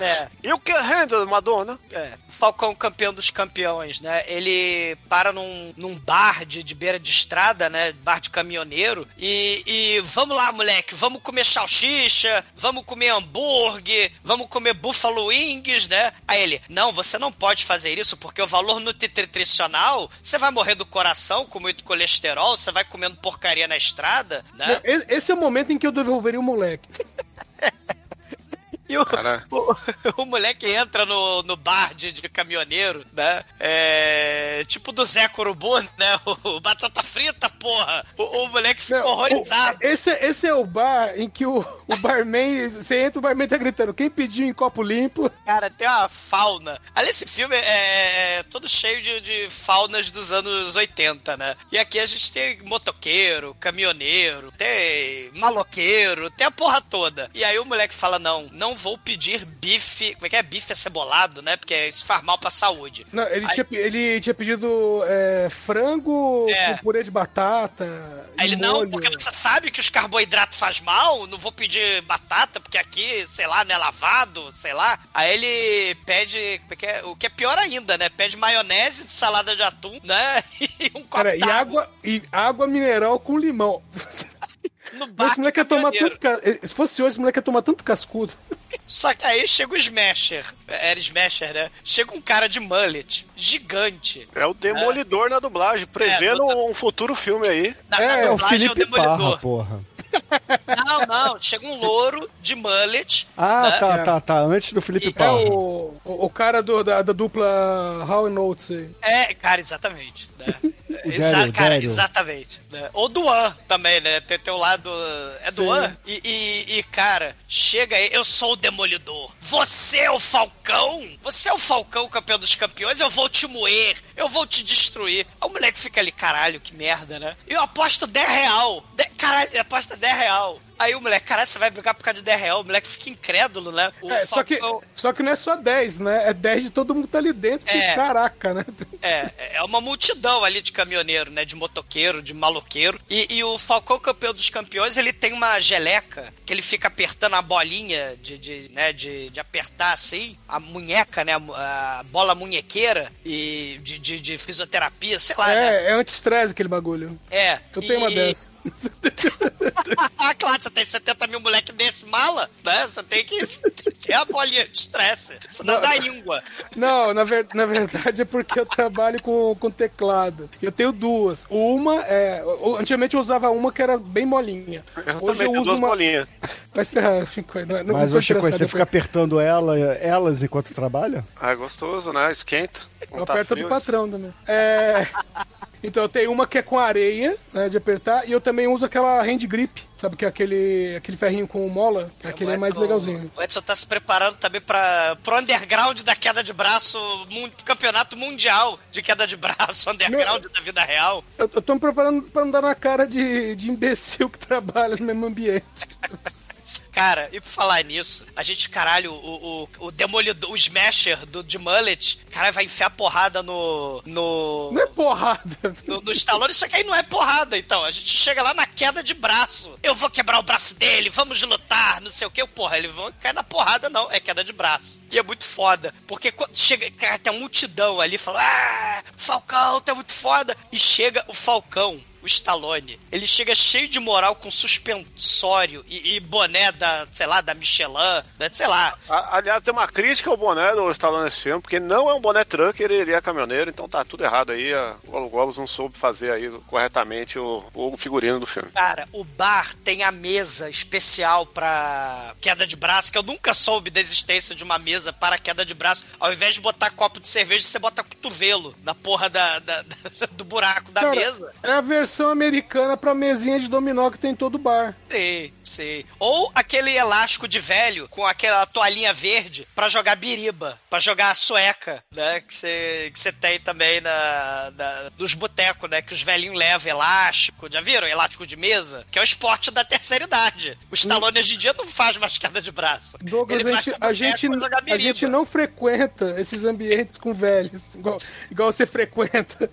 É. You can handle, Madonna. É, Falcão campeão dos campeões, né? Ele para num, num bar de, de beira de estrada, né? Bar de caminhoneiro. E, e vamos lá, moleque, vamos comer salsicha, vamos comer hambúrguer, vamos comer buffalo wings, né? Aí ele, não, você não pode fazer isso porque o valor nutricional, você vai morrer do coração com muito colesterol, você vai comendo porcaria na estrada, né? Esse esse é o momento em que eu devolveria o moleque. E o, o, o moleque entra no, no bar de, de caminhoneiro, né? É, tipo do Zé Corubu, né? O, batata frita, porra! O, o moleque fica Não, horrorizado. o- esse, esse é o bar em que o, o barman, você entra, o barman tá gritando, quem pediu em copo limpo? Cara, tem uma fauna. Ali, esse filme é, é todo cheio de, de faunas dos anos 80, né? E aqui a gente tem motoqueiro, caminhoneiro, tem maloqueiro, tem a porra toda. E aí o moleque fala: não, não vou pedir bife. Como é que é? Bife acebolado, né? Porque isso faz mal pra saúde. Não, ele, Aí- tinha, ele tinha pedido é, frango É. com purê de batata. Aí ele, não, molho. porque você sabe que os carboidratos faz mal, não vou pedir batata, porque aqui, sei lá, não é lavado, sei lá. Aí ele pede, como é que é? o que é pior ainda, né? Pede maionese de salada de atum, né? E um copo Cara, e água, e água mineral com limão. no bar Esse moleque ia tomar caminhoneiro. tanto. ca- Se fosse hoje, esse moleque ia tomar tanto cascudo. Só que aí chega o Smasher, era Smasher, né? Chega um cara de mullet, gigante. É o Demolidor na dublagem, prevendo É, um futuro filme aí. Na, É, na É o dublagem Felipe Parra, Demolidor. porra. Não, não, chega um louro de mullet. Ah, né? tá, tá, tá. Antes do Felipe E- É Parra. o, o, o cara do, da, da dupla How Notes aí. É, cara, exatamente. Né? Exa cara, exatamente. Né? Ou Duan também, né? Tem, o lado. É Sim. Duan? E, e, e, cara, chega aí, eu sou o Demolidor. Você é o Falcão? Você é o Falcão, campeão dos campeões? Eu vou te moer, eu vou te destruir. Aí o moleque fica ali, caralho, que merda, né? Eu aposto 10 real. De- caralho, aposta 10 real. Aí o moleque, caralho, você vai brigar por causa de 10 real? O moleque fica incrédulo, né? É, só que, só que não é só 10, né? É 10 de todo mundo que tá ali dentro. que É. Caraca, né? É, é uma multidão ali de caminhoneiro, né? De motoqueiro, de maloqueiro. E, e o Falcão Campeão dos Campeões, ele tem uma geleca que ele fica apertando a bolinha de, de, né, de, de apertar assim, a munheca, né? A, bola munhequeira e de, de, de fisioterapia, sei lá, né? É, é anti-estresse aquele bagulho. É. Eu tenho uma E- dessa. ah, claro, você tem 70 mil moleque desse mala, né? Você tem que ter a bolinha de estresse. Senão Não. dá íngua. Não, na, ver- na verdade é porque eu trabalho com, com teclado. Eu tenho duas. Uma é. Antigamente eu usava uma que era bem molinha. Eu Hoje eu uso duas uma. bolinhas. Mas Chico, não, não Mas, ô Chico, você fica apertando ela, elas enquanto trabalha? Ah, é gostoso, né? Esquenta. Eu Não tá aperto frio, do patrão também. É. Então eu tenho uma que é com areia, né, de apertar, e eu também uso aquela hand grip, sabe que é aquele, aquele ferrinho com mola, aquele é mais Edson- legalzinho. O Edson tá se preparando também para pro underground da queda de braço, mun- campeonato mundial de queda de braço, underground da vida real. Eu, eu tô me preparando pra não dar na cara de, de imbecil que trabalha no mesmo ambiente. Cara, e por falar nisso, a gente, caralho, o, o, o demolidor, o smasher do, de mullet, cara, vai enfiar porrada no. no. Não é porrada. No, no Stallone, isso aqui aí não é porrada, então. A gente chega lá na queda de braço. Eu vou quebrar o braço dele, vamos lutar, não sei o que. Porra, ele vai cair na porrada, não. É queda de braço. E é muito foda. Porque quando chega, cara, tem uma multidão ali, fala, ah, Falcão, tá muito foda. E chega o Falcão. O Stallone, ele chega cheio de moral com suspensório e, e boné da, sei lá, da Michelin, né, sei lá. A- Aliás, é uma crítica ao boné do Stallone nesse filme, porque não é um boné trucker, ele é caminhoneiro, então tá tudo errado aí. A Golo Globos não soube fazer aí corretamente o, o figurino do filme. Cara, o bar tem a mesa especial pra queda de braço, que eu nunca soube da existência de uma mesa para queda de braço. Ao invés de botar copo de cerveja, você bota cotovelo na porra da, da- da- do buraco da Cara, mesa. É a versão americana pra mesinha de dominó que tem em todo bar. Sim, sim. Ou aquele elástico de velho com aquela toalhinha verde pra jogar biriba, pra jogar a sueca, né? Que você que você tem também na, na- nos botecos, né? Que os velhinhos levam elástico. Já viram? Elástico de mesa? Que é o esporte da terceira idade. O Stallone hoje em dia não faz mais queda de braço. Douglas, a gente, a, gente, a gente não frequenta esses ambientes com velhos, igual, igual você frequenta.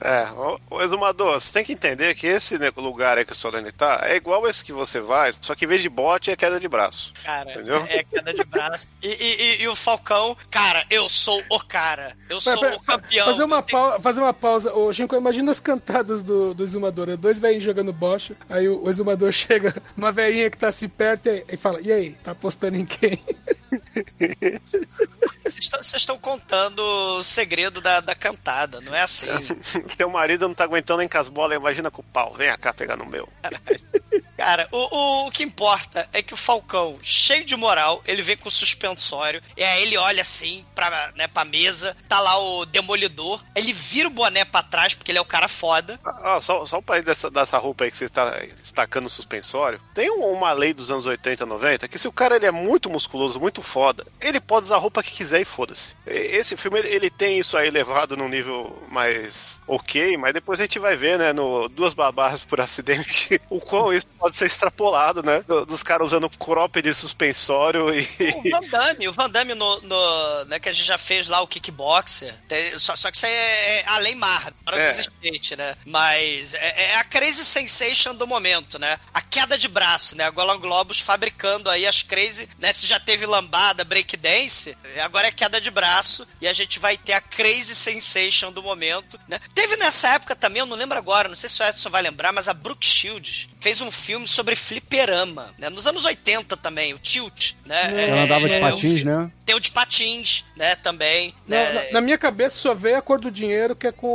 É, ô, ô Exumador, você tem que entender que esse lugar aí que o Solene tá é igual esse que você vai, só que em vez de bote é queda de braço. Cara, Entendeu? é queda de braço. E, e- e- e o Falcão, cara, eu sou o cara. Eu sou Pera, o campeão. Fazer uma, Eu tenho- pau- fazer uma pausa. Ô, Shinko, imagina as cantadas do, do exumador. É Dois velhinhos jogando bocha. Aí o, o exumador chega, uma velhinha que tá assim perto e, e fala: E aí, tá apostando em quem? Vocês estão- Vocês estão contando o segredo da, da cantada, não é assim. Teu marido não tá aguentando as bolas, imagina com o pau. Vem cá pegar no meu. Cara, o, o, o que importa é que o Falcão, cheio de moral, ele vem com o suspensório, e aí ele olha assim pra, né, pra mesa, tá lá o Demolidor, ele vira o boné pra trás, porque ele é o cara foda. Ah, só, só pra ir dessa, dessa roupa aí que você tá destacando no suspensório, tem um- uma lei dos anos 80, 90, que se o cara ele é muito musculoso, muito foda, ele pode usar a roupa que quiser e foda-se. Esse filme, ele, tem isso aí levado num nível mais ok, mas depois a gente vai ver, né, no Duas Babás por Acidente, o quão isso ser extrapolado, né, do- dos caras usando crop de suspensório e... O Van Damme, o Van Damme no, no- né, que a gente já fez lá o Kickboxer, tem- só, só que isso aí é, é a lei mar, para É. existente, né? Mas é, é a crazy sensation do momento, né? A queda de braço, né? A Golan Globus fabricando aí as crazy, né? Se já teve lambada, breakdance, agora é queda de braço e a gente vai ter a crazy sensation do momento, né? Teve nessa época também, eu não lembro agora, não sei se o Edson vai lembrar, mas a Brooke Shields fez um filme sobre fliperama, né? Nos anos 80 também, o Tilt, né? Ela andava de É, um patins, fi- né? Tem o de patins, né, também. Na, né? na- na minha cabeça só veio a cor do dinheiro, que é com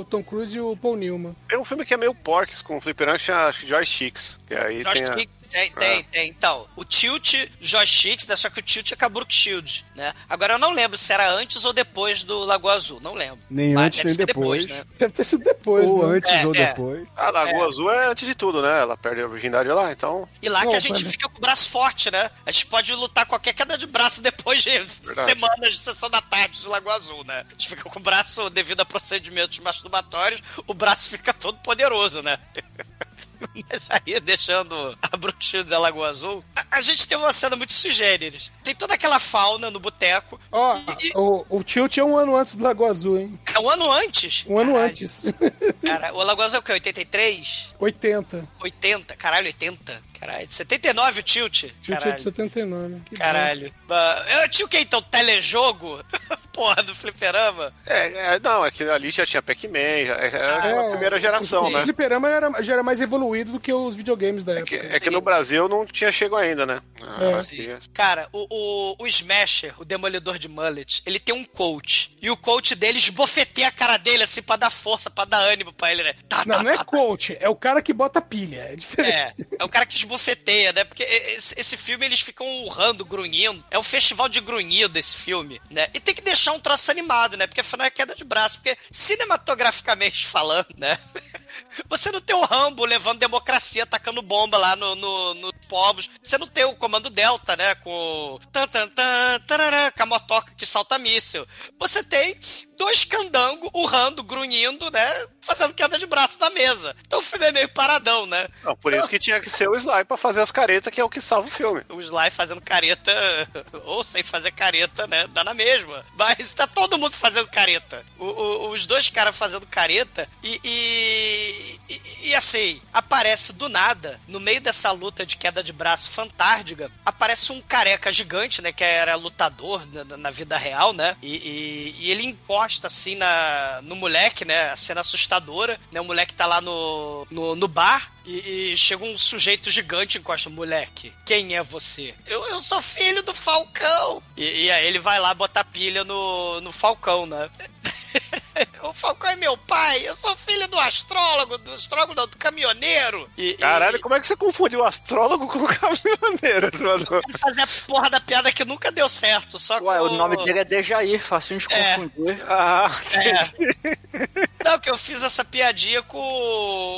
o Tom Cruise e o Paul Newman. Tem um filme que é meio porcs, com o fliperama, acho que joysticks. E aí tem a... Joysticks, tem, tem, tem. Então, o Tilt Joysticks, né, só que o Tilt é Brooke Shield, né? Agora eu não lembro se era antes ou depois do Lagoa Azul, não lembro. Nem Mas antes, nem ser depois. né? Deve ter sido depois, Ou né? antes É, ou é. depois. A Lagoa Azul é antes de tudo, né? Ela perde a virgindade lá, então... E lá que a gente mas- fica com o braço forte, né? A gente pode lutar qualquer queda de braço depois de semanas de sessão da tarde de Lagoa Azul, né? A gente fica com o braço, devido a procedimentos masturbatórios, o braço fica todo poderoso, né? Mas aí, deixando a Brooke Shields e a Lagoa Azul, a, a gente tem uma cena muito sugêneres. Tem toda aquela fauna no boteco. Ó, E- o, o Tilt é um ano antes do Lagoa Azul, hein? É um ano antes. Um ano Caralho. antes. Cara, o Lagoa Azul é o quê? 83? 80. 80? Caralho, 80. Caralho, 79 o Tilt? Tilt é de 79. Que Caralho. Ah, Eu tinha o que então? Telejogo? Porra, do fliperama? É, é, não, é que ali já tinha Pac-Man, já era É, a primeira geração, o, né? O fliperama era, já era mais evoluído do que os videogames da É que, época. é que no Brasil não tinha chego ainda, né? É. aqui- Cara, o, o, o Smasher, o demolidor de mullet, ele tem um coach. E o coach dele esbofeteia a cara dele assim pra dar força, pra dar ânimo pra ele, né? Tá, Não, tá, não é tá, coach, é o cara que bota pilha. É diferente. É, é o cara que esbofeteia, né? Porque esse, esse filme eles ficam urrando, grunhindo. É um festival de grunhido esse filme, né? E tem que deixar um troço animado, né? Porque afinal é queda de braço. Porque cinematograficamente falando, né? Você não tem o Rambo levando democracia, atacando bomba lá no, no- nos povos. Você não tem o Comando Delta, né? Com tan, tan, tan, tarará, com a motoca que salta míssil. Você tem dois candangos urrando, grunhindo, né? Fazendo queda de braço na mesa. Então o filme é meio paradão, né? Não, por isso que tinha que ser o Sly pra fazer as caretas, que é o que salva o filme. o Sly fazendo careta, ou sem fazer careta, né? Dá na mesma. Mas tá todo mundo fazendo careta. O- o- os dois caras fazendo careta e, e, e- assim, aparece do nada, no meio dessa luta de queda de braço fantástica, aparece um careca gigante, né? Que era lutador na, na vida real, né? E, e- e ele encosta assim na, no moleque, né? A cena assustadora, né? O moleque tá lá no, no, no bar e, e chega um sujeito gigante e encosta, moleque, quem é você? Eu, eu sou filho do Falcão. E, e aí ele vai lá botar pilha no, no Falcão, né? o Falcão é meu pai, eu sou filho do astrólogo, do astrólogo não, do caminhoneiro. E, Caralho, e, como é que você confundiu o astrólogo com o caminhoneiro, mano? ele fazia a porra da piada que nunca deu certo, só Ué, com... o nome dele é Dejair, facinho de É. confundir. Ah, É. Não, que eu fiz essa piadinha com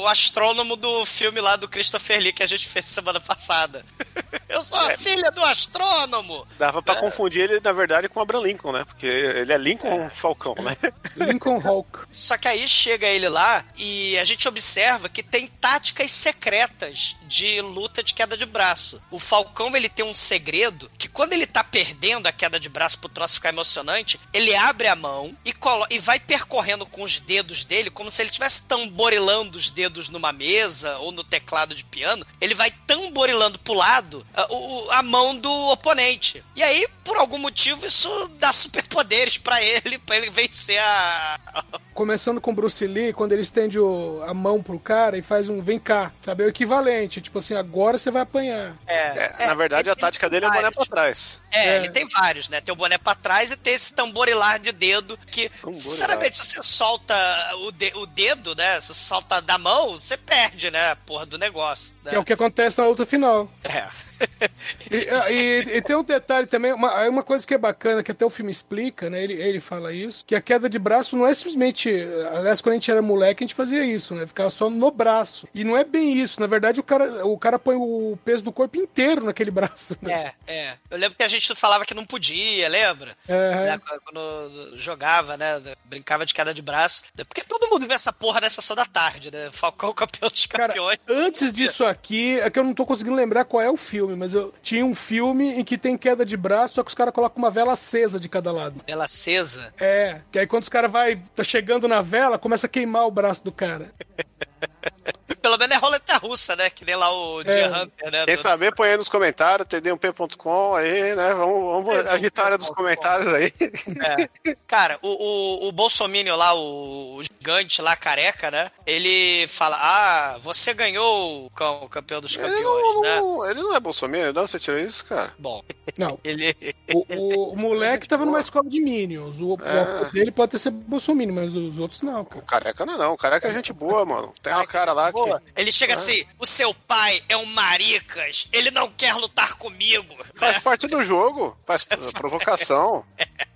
o astrônomo do filme lá do Christopher Lee que a gente fez semana passada. Eu sou a filha do astrônomo. dava pra confundir ele, na verdade, com o Abraham Lincoln, né? Porque ele é Lincoln Falcão, né? Lincoln Hawk. Só que aí chega ele lá e a gente observa que tem táticas secretas de luta de queda de braço. O Falcão, ele tem um segredo que quando ele tá perdendo a queda de braço pro troço ficar emocionante, ele abre a mão e, e vai percorrendo com os dedos dele, como se ele estivesse tamborilando os dedos numa mesa ou no teclado de piano. Ele vai tamborilando pro lado a, o- a mão do oponente. E aí, por algum motivo, isso dá superpoderes pra ele, pra ele vencer a. Começando com Bruce Lee, quando ele estende o- a mão pro cara e faz um vem cá, sabe? É o equivalente. Tipo assim, agora você vai apanhar. É, na verdade, a tática dele é o boné pra trás. É, É. ele tem vários, né? Tem o boné pra trás e tem esse tamborilar de dedo que, Tamborilar. sinceramente, se você solta o, de- o dedo, né? Se você solta da mão, você perde, né? a Porra do negócio. Né? Que é o que acontece na luta final. É. E, e- e tem um detalhe também, uma, uma coisa que é bacana, que até o filme explica, né? Ele, ele fala isso, que a queda de braço não é simplesmente. Aliás, quando a gente era moleque, a gente fazia isso, né? Ficava só no braço. E não é bem isso. Na verdade, o cara, o cara põe o peso do corpo inteiro naquele braço. Né? É, é. Eu lembro que a gente falava que não podia, lembra? É. Quando jogava, né? Brincava de queda de braço. Porque todo mundo vê essa porra nessa sessão da tarde, né? Falcão campeão dos Cara, campeões. antes disso aqui, é que eu não tô conseguindo lembrar qual é o filme, mas eu tinha um filme em que tem queda de braço, só que os caras colocam uma vela acesa de cada lado. Ela acesa. É, que aí quando os caras vai tá chegando na vela, começa a queimar o braço do cara. Pelo menos é roleta russa, né? Que nem lá o Deer Hunter, né? Quem do- saber, põe aí nos comentários, td1p.com aí, né? Vamos, vamos a vitória dos comentários aí. É. Cara, o, o, o Bolsominion lá, o, o gigante lá, careca, né? Ele fala: Ah, você ganhou o cam- o campeão dos Ele campeões, não, né? não- ele não é bolsominion, não? Você tirou isso, cara? Bom, Não, ele. o, o- o moleque tava numa escola de Minions. O, o É. avô dele pode ter sido Bolsonaro, mas os outros não, cara. O careca não é não, o careca é gente boa, mano. Tem uma cara lá que... Pô, ele chega assim: O seu pai é um maricas, ele não quer lutar comigo. Faz parte do jogo, faz provocação.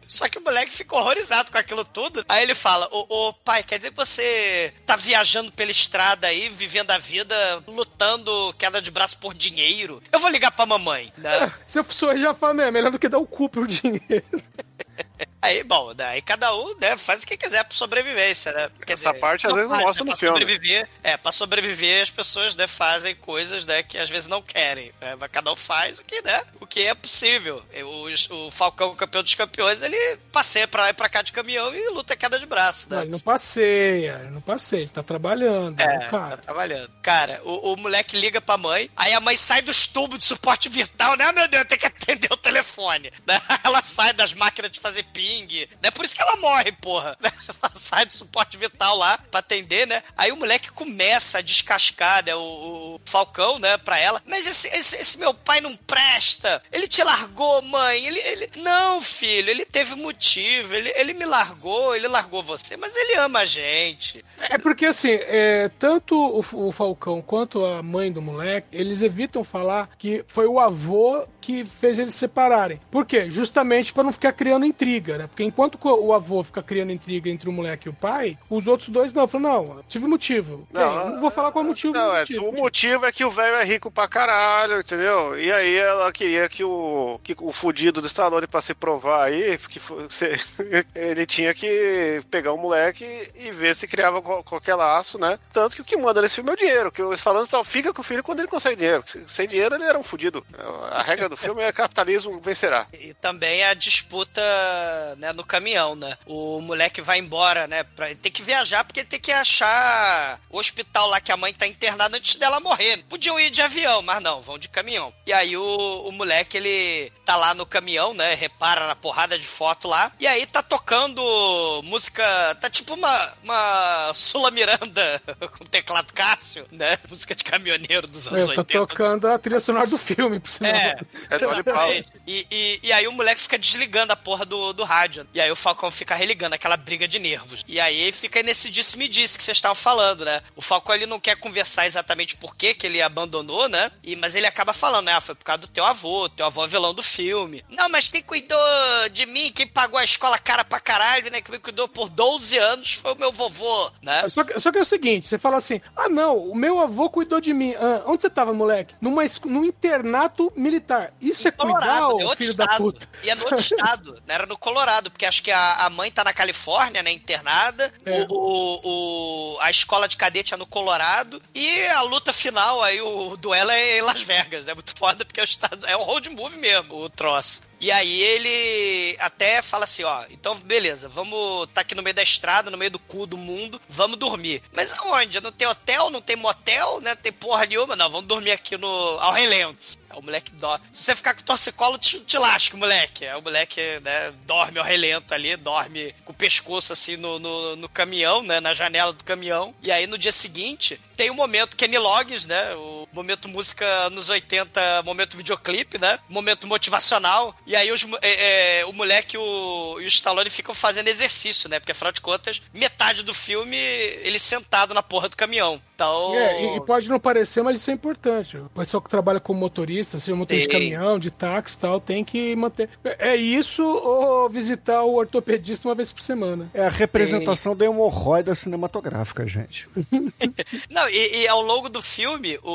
Só que o moleque fica horrorizado com aquilo tudo. Aí ele fala: Ô, ô, pai, quer dizer que você tá viajando pela estrada aí, vivendo a vida, lutando queda de braço por dinheiro? Eu vou ligar pra mamãe, né? Se eu sou já falo, é melhor do que dar o cu pro dinheiro. Aí, bom, daí cada um né, faz o que quiser por sobrevivência, né? Quer Essa parte, às vezes, não mostra né, no pra filme. Sobreviver, é, pra sobreviver as pessoas né, fazem coisas né, que às vezes não querem. Né? Mas cada um faz o que, né, o que é possível. O, o Falcão, o campeão dos campeões, ele passeia pra lá e pra cá de caminhão e luta queda de braço, né? Não, ele não passeia, ele não passeia, ele tá trabalhando, É, é, tá cara. trabalhando. Cara, o, o moleque liga pra mãe, aí a mãe sai dos tubos de suporte vital, né? Ah, meu Deus, tem que atender o telefone. Né? Ela sai das máquinas de fazer ping, né? Por isso que ela morre, porra. Ela sai do suporte vital lá pra atender, né? Aí o moleque começa a descascar, né? O, o Falcão, né? Pra ela. Mas esse, esse, esse meu pai não presta. Ele te largou, mãe. Ele, ele... Não, filho, ele teve motivo. Ele, ele me largou, ele largou você, mas ele ama a gente. É porque assim, é, tanto o, o Falcão quanto a mãe do moleque, eles evitam falar que foi o avô que fez eles se separarem. Por quê? Justamente pra não ficar criando intriga, né? Porque enquanto o avô fica criando intriga entre o moleque e o pai, os outros dois não. Falam, não, tive motivo. Não, não vou falar qual é o motivo. Não, Edson, motivo. o motivo é que o velho é rico pra caralho, entendeu? E aí ela queria que o, que o fudido do Stallone, pra se provar aí, que se- ele tinha que pegar o moleque e ver se criava qual- qualquer laço, né? Tanto que o que manda nesse filme é o dinheiro, que o Stallone só fica com o filho quando ele consegue dinheiro. Sem dinheiro ele era um fudido. A regra do filme é capitalismo vencerá. E também a disputa né, no caminhão, né? O moleque vai embora, né? Pra, ele tem que viajar porque ele tem que achar o hospital lá que a mãe tá internada antes dela morrer. Podiam ir de avião, mas não, vão de caminhão. E aí o, o moleque, ele tá lá no caminhão, né? Repara na porrada de foto lá. E aí tá tocando música. Tá tipo uma, uma Sula Miranda com teclado Cássio, né? Música de caminhoneiro dos anos É, tá 80. tocando a trilha sonora do filme, por sinal. É, É. E, e, e aí o moleque fica desligando a porra do, do rádio. E aí o Falcão fica religando aquela briga de nervos. E aí fica nesse disse-me-disse que vocês estavam falando, né? O Falcão ele não quer conversar exatamente por que que ele abandonou, né? E, mas ele acaba falando, né? Ah, foi por causa do teu avô, teu avô é vilão do filme. Não, mas quem cuidou de mim, quem pagou a escola cara pra caralho, né? Quem me cuidou por 12 anos foi o meu vovô, né? Só que, só que é o seguinte, você fala assim, ah não, o meu avô cuidou de mim. Ah, onde você tava, moleque? Numa, num internato militar. Isso é cuidar, Colorado, é ô outro filho da estado. puta? E é no outro estado, né? Era no Colorado, porque acho que a, a mãe tá na Califórnia, né? Internada. É. O, o- o- a escola de cadete é no Colorado e a luta final, aí o duelo é em Las Vegas. É muito foda porque é, o estado, é um road movie mesmo, o troço. E aí ele até fala assim, ó, então beleza, vamos tá aqui no meio da estrada, no meio do cu do mundo, vamos dormir. Mas aonde? Não tem hotel, não tem motel, né? Tem porra nenhuma, não, vamos dormir aqui no Alrenland. O moleque dorme. Se você ficar com torcicolo, te, te lasca, moleque. Aí o moleque, né, dorme ao relento ali, dorme com o pescoço assim no, no, no, caminhão, né, na janela do caminhão. E aí no dia seguinte, tem o momento Kenny Loggins, né, o momento música nos 80, momento videoclipe, né, momento motivacional. E aí os, é, é, o moleque o, e o Stallone ficam fazendo exercício, né, porque afinal de contas, metade do filme ele sentado na porra do caminhão. Então... É, e, e pode não parecer, mas isso é importante. O pessoal que trabalha como motorista, seja motorista de caminhão, de táxi e tal, tem que manter. É isso ou visitar o ortopedista uma vez por semana. É a representação da hemorroida cinematográfica, gente. não, e, e, ao longo do filme, o,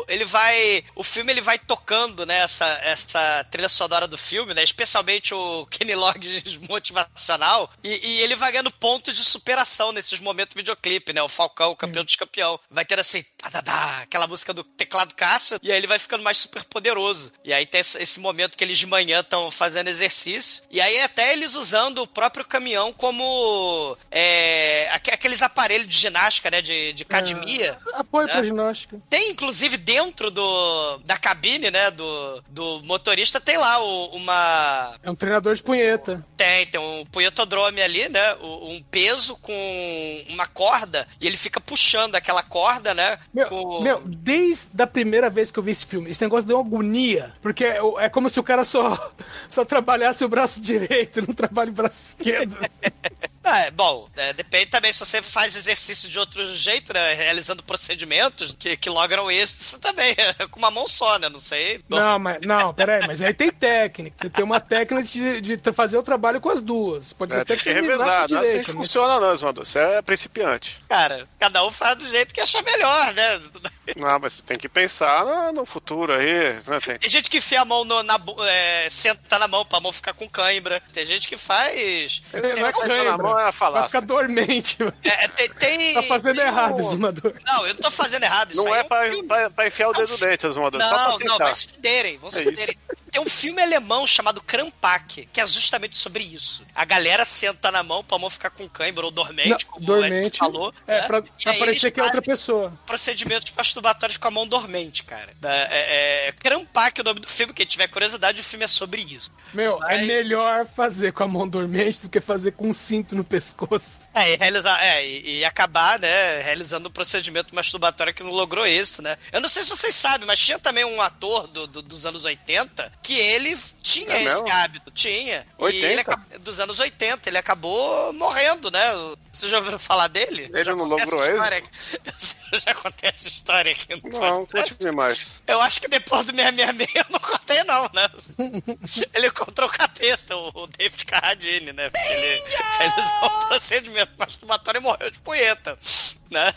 o, ele vai. O filme ele vai tocando, né, essa, essa trilha sonora do filme, né? Especialmente o Kenny Loggins motivacional. E, e ele vai ganhando pontos de superação nesses momentos videoclipe, né? O Falcão, o campeão dos campeão. Vai ter assim, padadá, aquela música do teclado caixa, e aí ele vai ficando mais super poderoso. E aí tem esse momento que eles de manhã estão fazendo exercício, e aí até eles usando o próprio caminhão como é, aqueles aparelhos de ginástica, né, de, de academia. É, apoio né? pra ginástica. Tem, inclusive, dentro do, da cabine, né, do, do motorista, tem lá o, uma... É um treinador de punheta. Tem, tem um punhetodrome ali, né, um peso com uma corda, e ele fica puxando aquela corda, né? Meu, com... meu, desde a primeira vez que eu vi esse filme, esse negócio deu uma agonia. Porque é, é como se o cara só, só trabalhasse o braço direito, não trabalha o braço esquerdo. É, bom, é, depende também se você faz exercício de outro jeito, né? Realizando procedimentos que, que logram êxito, você também é com uma mão só, né? Não sei. Não, mas não, peraí, mas aí tem técnica. Você tem uma técnica de, de fazer o trabalho com as duas. Pode é, até que revezar, não é assim que né? funciona, não, Esmador. Você é principiante. Cara, cada um faz do jeito que achar melhor, né? Não, mas você tem que pensar no, futuro aí. Né? Tem... tem... gente que enfia a mão no, na. É, senta na mão pra mão ficar com cãibra. Tem gente que faz. Ele vai é na mão é falar. Vai ficar dormente. É, tem, tem, Tá fazendo tem errado, um... Zumador. Não, eu não tô fazendo errado. Isso não é, é um pra, pra, pra, enfiar o dedo não, dentro, Zumador. Não, só pra não, vai se fuderem. Vão se É fuderem. Tem um filme alemão chamado Krampak, que é justamente sobre isso. A galera senta na mão pra mão ficar com cãibra ou dormente, Não, como dormente. o Ed falou. É, né? pra, pra parecer que é outra pessoa. Procedimentos masturbatórios com a mão dormente, cara. É, é, é Krampak é o nome do filme. Quem tiver curiosidade, o filme é sobre isso. Meu, é Mas- melhor fazer com a mão dormente do que fazer com um cinto no pescoço. É, e realizar, é, e, e acabar, né, realizando um procedimento masturbatório que não logrou êxito, né? Eu não sei se vocês sabem, mas tinha também um ator do, do- dos anos 80 que ele tinha É esse mesmo? hábito, tinha. E 80? ele acab- dos anos 80, ele acabou morrendo, né? Vocês já ouviram falar dele? Ele já não logrou história. Eu já contei essa história aqui no Não, podcast. conte mais. Eu acho que depois do 666 eu não contei, não, né? ele encontrou o capeta, o David Carradine, né? Porque ele realizou um procedimento masturbatório e morreu de punheta, né?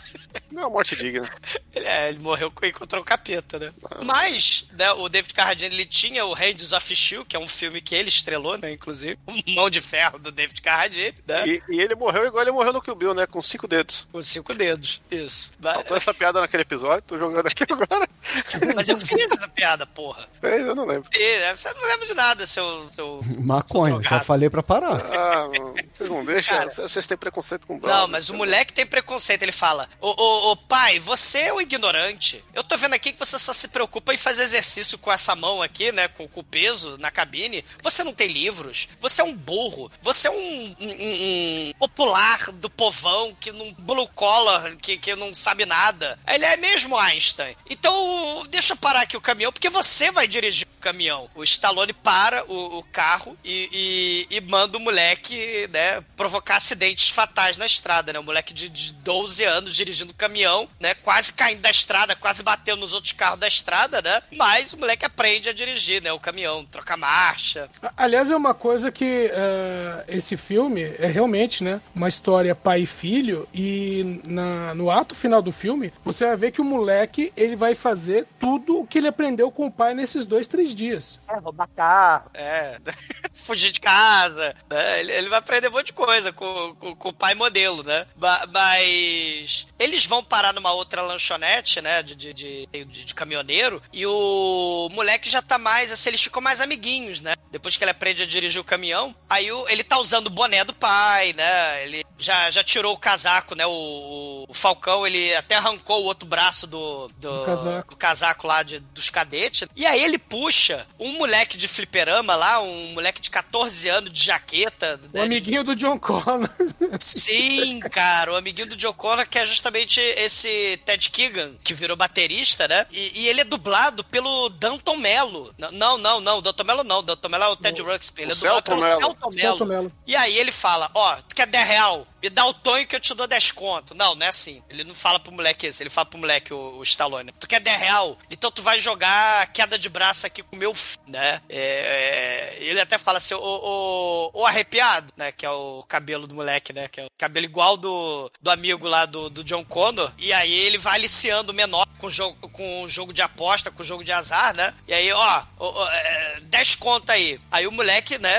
Não é uma morte digna. Ele, é, ele morreu e encontrou o capeta, né? Mas, né, o David Carradine, ele tinha o Hands of Steel, que é um filme que ele estrelou, né, inclusive. O Mão de Ferro do David Carradine, né? E, e ele morreu igual ele morreu no Kill Bill, né? Com cinco dedos. Com cinco dedos, isso. Faltou essa piada naquele episódio, tô jogando aqui agora. Mas eu fiz essa piada, porra. É, eu não lembro. E, né, você não lembra de nada, seu... seu... Maconha, já drogado. falei pra parar. Ah, não, vocês não deixam, Cara. vocês têm preconceito com Não, brother, mas o né? moleque tem preconceito. Ele fala: Ô, ô, ô, pai, você é o ignorante. Eu tô vendo aqui que você só se preocupa em fazer exercício com essa mão aqui, né? Com, com o peso na cabine. Você não tem livros. Você é um burro. Você é um, um- um- popular do povão que não. blue collar, que, que não sabe nada. Ele é mesmo Einstein. Então, deixa eu parar aqui o caminhão, porque você vai dirigir caminhão. O Stallone para o, o carro e, e- e manda o moleque, né, provocar acidentes fatais na estrada, né? O moleque de, de 12 anos dirigindo o caminhão, né? Quase caindo da estrada, quase batendo nos outros carros da estrada, né? Mas o moleque aprende a dirigir, né? O caminhão, troca marcha. Aliás, é uma coisa que eh, esse filme é realmente, né, uma história pai e filho e na- no ato final do filme você vai ver que o moleque ele vai fazer tudo o que ele aprendeu com o pai nesses dois, três dois dias. É, roubar carro. É, fugir de casa, né? Ele, ele vai aprender um monte de coisa com, com, com o pai modelo, né? Ba- Mas eles vão parar numa outra lanchonete, né? De, de, de, de- de caminhoneiro, e o moleque já tá mais, assim, eles ficam mais amiguinhos, né? Depois que ele aprende a dirigir o caminhão, aí o- ele tá usando o boné do pai, né? Ele já, já tirou o casaco, né? O, o Falcão, ele até arrancou o outro braço do, do, Do casaco. do casaco lá de, dos cadetes. E aí ele puxa um moleque de fliperama lá, um moleque de 14 anos de jaqueta. O né, amiguinho do John Connor. Sim, cara, o amiguinho do Joe Connor, que é justamente esse Ted Keegan, que virou baterista, né? E, e ele é dublado pelo Danton Mello. Não, não, não, o Danton Mello não, o Danton Mello é o Ted Ruxpin, ele é o dublado pelo. Celton Celton Mello. Mello. E aí ele fala, ó, tu quer 10 real? Me dá o Tonho que eu te dou 10 conto. Não, não é assim. Ele não fala pro moleque isso, ele fala pro moleque, o, o Stallone. Tu quer 10 real? Então tu vai jogar queda de braço aqui com o meu né? É, é, ele até fala assim, o, o, o arrepiado, né? Que é o cabelo do moleque, né? Que é o cabelo igual do, do amigo lá do, do John Connor. E aí ele vai aliciando o menor com jogo, com jogo de aposta, com jogo de azar, né? E aí, ó, ó, é, 10 conto aí. Aí o moleque, né,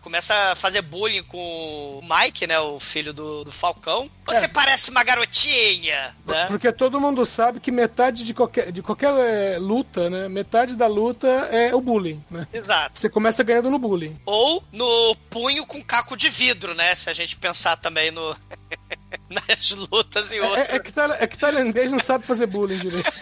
começa a fazer bullying com o Mike, né? O filho do, do Falcão. Você É. parece uma garotinha, né? Porque todo mundo sabe que metade de qualquer, de qualquer eh, luta, né? Metade da luta é o bullying, né? Exato. Você começa ganhando no bullying. Ou no punho com caco de vidro, né? Se a gente pensar também no. nas lutas e outras. É, é que, é que tailandês não sabe fazer bullying direito.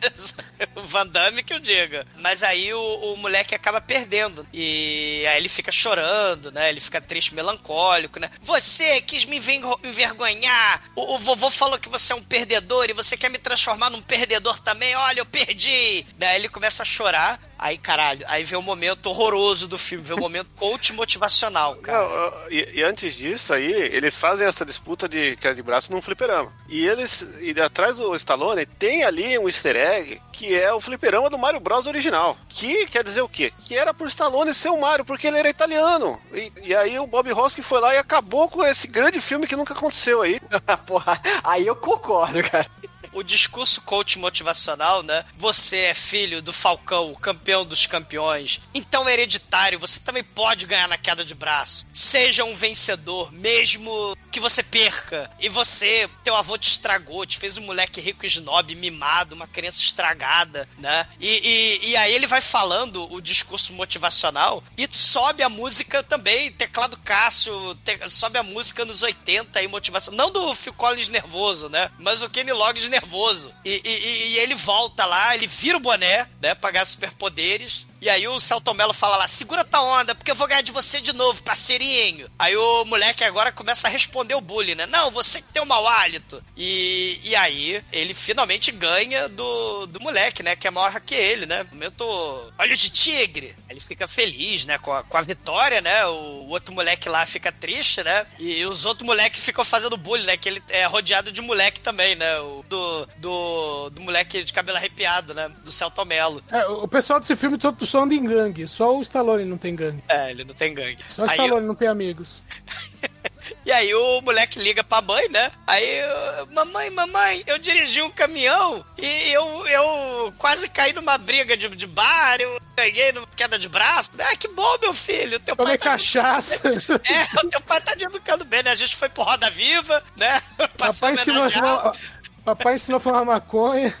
o Van Damme que eu diga. Mas aí o, o moleque acaba perdendo. E aí ele fica chorando, né? Ele fica triste, melancólico, né? Você quis me enver- envergonhar. O, o vovô falou que você é um perdedor e você quer me transformar num perdedor também. Olha, eu perdi. Daí ele começa a chorar. Aí, caralho, aí vê o momento horroroso do filme, vê o momento coach motivacional, cara. Não, e, e antes disso aí, eles fazem essa disputa de queda de braço num fliperama. E eles, e atrás do Stallone, tem ali um easter egg que é o fliperama do Mario Bros original. Que quer dizer o quê? Que era por Stallone ser o Mario, porque ele era italiano. E, e aí o Bob Hoskins foi lá e acabou com esse grande filme que nunca aconteceu aí. Porra, aí eu concordo, cara. O discurso coach motivacional, né? Você é filho do Falcão, o campeão dos campeões. Então é hereditário, você também pode ganhar na queda de braço. Seja um vencedor, mesmo que você perca. E você, teu avô te estragou, te fez um moleque rico e snob, mimado, uma criança estragada, né? E, e, e aí ele vai falando o discurso motivacional e sobe a música também, teclado Cássio, te- sobe a música nos 80 aí, motivação. Não do Phil Collins nervoso, né? Mas o Kenny Loggins nervoso. E, e- e ele volta lá, ele vira o boné, né? Pra ganhar superpoderes. E aí o Celton Mello fala lá, segura tua onda, porque eu vou ganhar de você de novo, parceirinho. Aí o moleque agora começa a responder o bullying, né? Não, você que tem um mau hálito. E, e aí ele finalmente ganha do, do moleque, né? Que é maior que ele, né? Momento olho de tigre. Ele fica feliz, né? Com a, com a vitória, né? O, outro moleque lá fica triste, né? E os outros moleques ficam fazendo bullying, né? Que ele é rodeado de moleque também, né? O, do, do, do moleque de cabelo arrepiado, né? Do Celton Mello. É, o pessoal desse filme todo só anda em gangue. Só o Stallone não tem gangue. É, ele não tem gangue. Só o Stallone não tem amigos. e aí o moleque liga pra mãe, né? Aí, eu, mamãe, mamãe, eu dirigi um caminhão e eu, eu quase caí numa briga de, de bar, eu ganhei numa queda de braço. Ah, que bom, meu filho. Teu Tomei pai tá... cachaça. É, o teu pai tá te educando bem, né? A gente foi pro Roda Viva, né? Passou Papai ensinou, a papai ensinou a fumar maconha.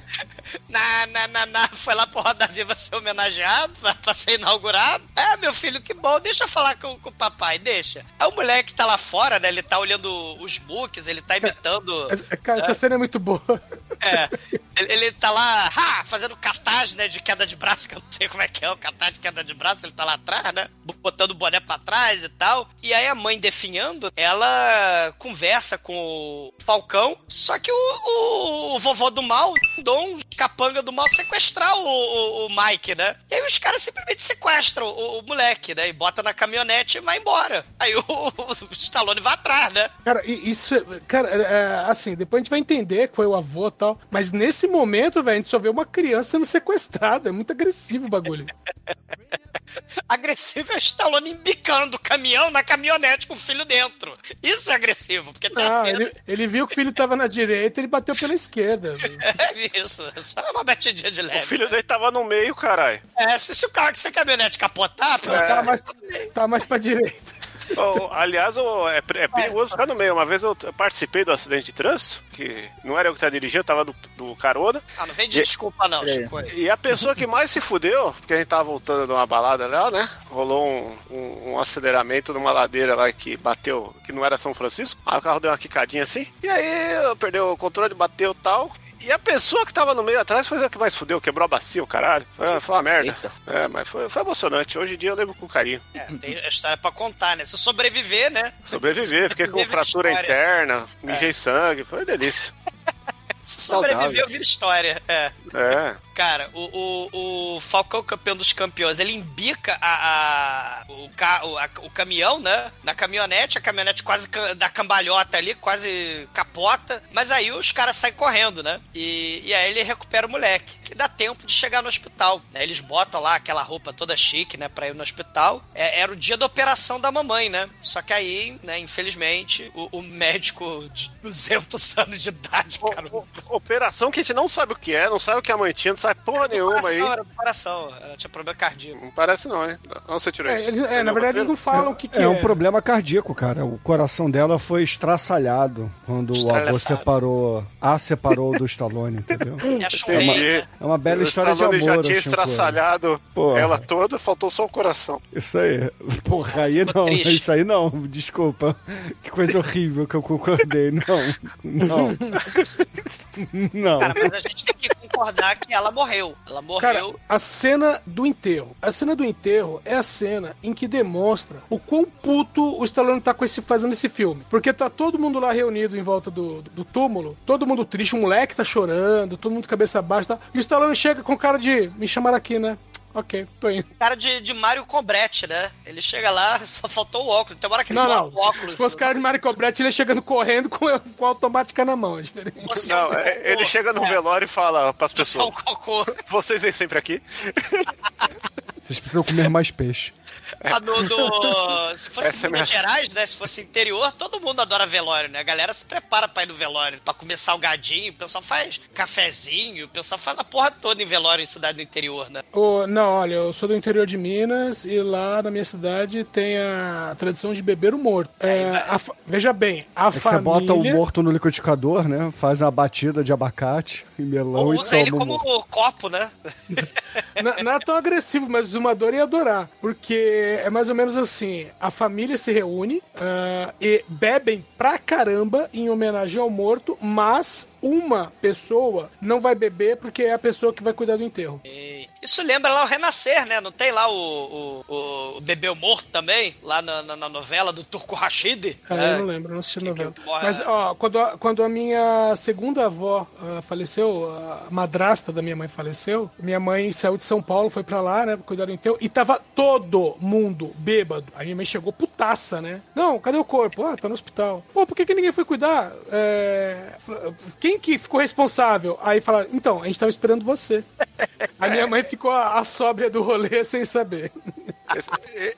Na, na, na, na, foi lá pro Roda Viva ser homenageado, pra, pra ser inaugurado. É, meu filho, que bom, deixa eu falar com, com o papai, deixa. Aí o moleque tá lá fora, né? Ele tá olhando os books, ele tá imitando. Cara, essa cena é muito boa. É, ele, tá lá, ha, fazendo cartaz, né, de queda de braço, que eu não sei como é que é o cartaz de queda de braço, ele tá lá atrás, né, botando o boné pra trás e tal. E aí a mãe definhando, ela conversa com o Falcão, só que o, o, o vovô do mal, Dom, capanga do mal, sequestrar o, o, o Mike, né. E aí os caras simplesmente sequestram o, moleque, né, e bota na caminhonete e vai embora. Aí o, o Stallone vai atrás, né. Cara, isso, é- cara, é, assim, depois a gente vai entender que foi o avô e tal, mas nesse momento, velho, a gente só vê uma criança sendo sequestrada, é muito agressivo o bagulho. Agressivo é o Stallone embicando o caminhão na caminhonete com o filho dentro. Isso é agressivo, porque tem a Ah, ele, ele viu que o filho tava na direita, ele bateu pela esquerda. É isso, é só uma batidinha de leve. O filho dele tava no meio, caralho. É, se, se o carro, se a caminhonete capotar, pô, Tá, mais, tá mais pra direita. Ô, aliás, ô, é, é perigoso ficar no meio. Uma vez eu participei do acidente de trânsito, que não era eu que estava dirigindo, tava do, do carona. ah, não vem de desculpa não, Chico. E a pessoa que mais se fudeu, porque a gente tava voltando de uma balada lá, né? Rolou um, um, um aceleramento numa ladeira lá que bateu, que não era São Francisco. Aí o carro deu uma quicadinha assim. E aí eu perdeu o controle, bateu tal. E a pessoa que tava no meio atrás foi a que mais fudeu, quebrou a bacia, o caralho. Foi, foi uma merda. É, mas foi, foi emocionante. Hoje em dia eu lembro com carinho. É, tem a história pra contar, né? Se sobreviver, né? Sobreviver, fiquei com fratura história. interna, mijei sangue, foi uma delícia. Se sobreviver, eu viro história. É. É. Cara, o, o, o Falcão campeão dos campeões, ele embica a, a- o, ca, o, a- o caminhão, né? Na caminhonete, a caminhonete quase ca- dá cambalhota ali, quase capota. Mas aí os caras saem correndo, né? E, e aí ele recupera o moleque, que dá tempo de chegar no hospital. Né? Eles botam lá aquela roupa toda chique, né? Pra ir no hospital. É- era o dia da operação da mamãe, né? Só que aí, né, infelizmente, o, o médico de 200 anos de idade, O- cara. o- operação que a gente não sabe o que é, não sabe o que é a mãe tinha, não sabe porra nenhuma aí. coração, era do coração. Ela tinha problema cardíaco. Não parece não, hein? Não, você tirou É, isso. eles- Você é, na verdade, eles não falam o que, que É um problema cardíaco, cara. O coração dela foi estraçalhado quando o avô separou, a separou do Stallone, entendeu? É a Chun-Li, Entendi. né? É uma bela O história de Stallone amor. já tinha assim, estraçalhado Porra. ela toda, faltou só o coração. Isso aí. Porra, aí não. Isso aí não. Desculpa. Que coisa horrível que eu concordei. Não. Não. Não. Cara, mas a gente tem que concordar que ela morreu. Ela Cara, morreu. a cena do enterro. A cena do enterro é a cena em que demonstra o quão puto o Stallone tá com esse, fazendo esse filme. Porque tá todo mundo lá reunido em volta do, do túmulo, todo mundo triste, o moleque tá chorando, todo mundo cabeça baixa. Tá? E o Stallone chega com cara de me chamaram aqui, né? Ok, tô indo. Cara de, de Mario Cobretti, né? Ele chega lá, só faltou o óculos. Tem uma hora que ele Não, não. o óculos. Se fosse cara de Mario Cobretti, ele ia chegando correndo com, com a automática na mão. É. Você é Não, um é- cocô. ele chega no É, velório e fala pras Você é um pessoas: cocô. Vocês vêm sempre aqui? Vocês precisam comer mais peixe. Ah, no- no- se fosse Essa é Minas minha- Gerais, né? Se fosse interior, todo mundo adora velório, né? A galera se prepara pra ir no velório, pra comer salgadinho, o pessoal faz cafezinho, o pessoal faz a porra toda em velório em cidade do interior, né? Ô, não, olha, eu sou do interior de Minas e lá na minha cidade tem a tradição de beber o morto. É, a fa- veja bem, a É que você família... bota o morto no liquidificador, né? Faz uma batida de abacate e melão Ou e usa ele como morto. copo, né? Não, não é tão agressivo, mas o Zumador ia adorar. Porque é mais ou menos assim: a família se reúne ah, e bebem pra caramba em homenagem ao morto, mas uma pessoa não vai beber porque é a pessoa que vai cuidar do enterro. Isso lembra lá o Renascer, né? Não tem lá o, o, o Bebê Morto também? Lá na, na- na novela do Turco Rashid? Ah, né? eu não lembro, não assisti a Que- que novela. morre- Mas, ó, quando a, quando a minha segunda avó ah, faleceu, a madrasta da minha mãe faleceu, minha mãe saiu de São Paulo, foi pra lá, né, pra cuidar do enterro, e tava todo mundo bêbado. Aí minha mãe chegou putaça, né? Não, cadê o corpo? Ah, tá no hospital. Pô, por que, que ninguém foi cuidar? É, Quem que ficou responsável? Aí falaram, então, a gente tava esperando você. Aí minha mãe ficou a, a sóbria do rolê sem saber. Esse,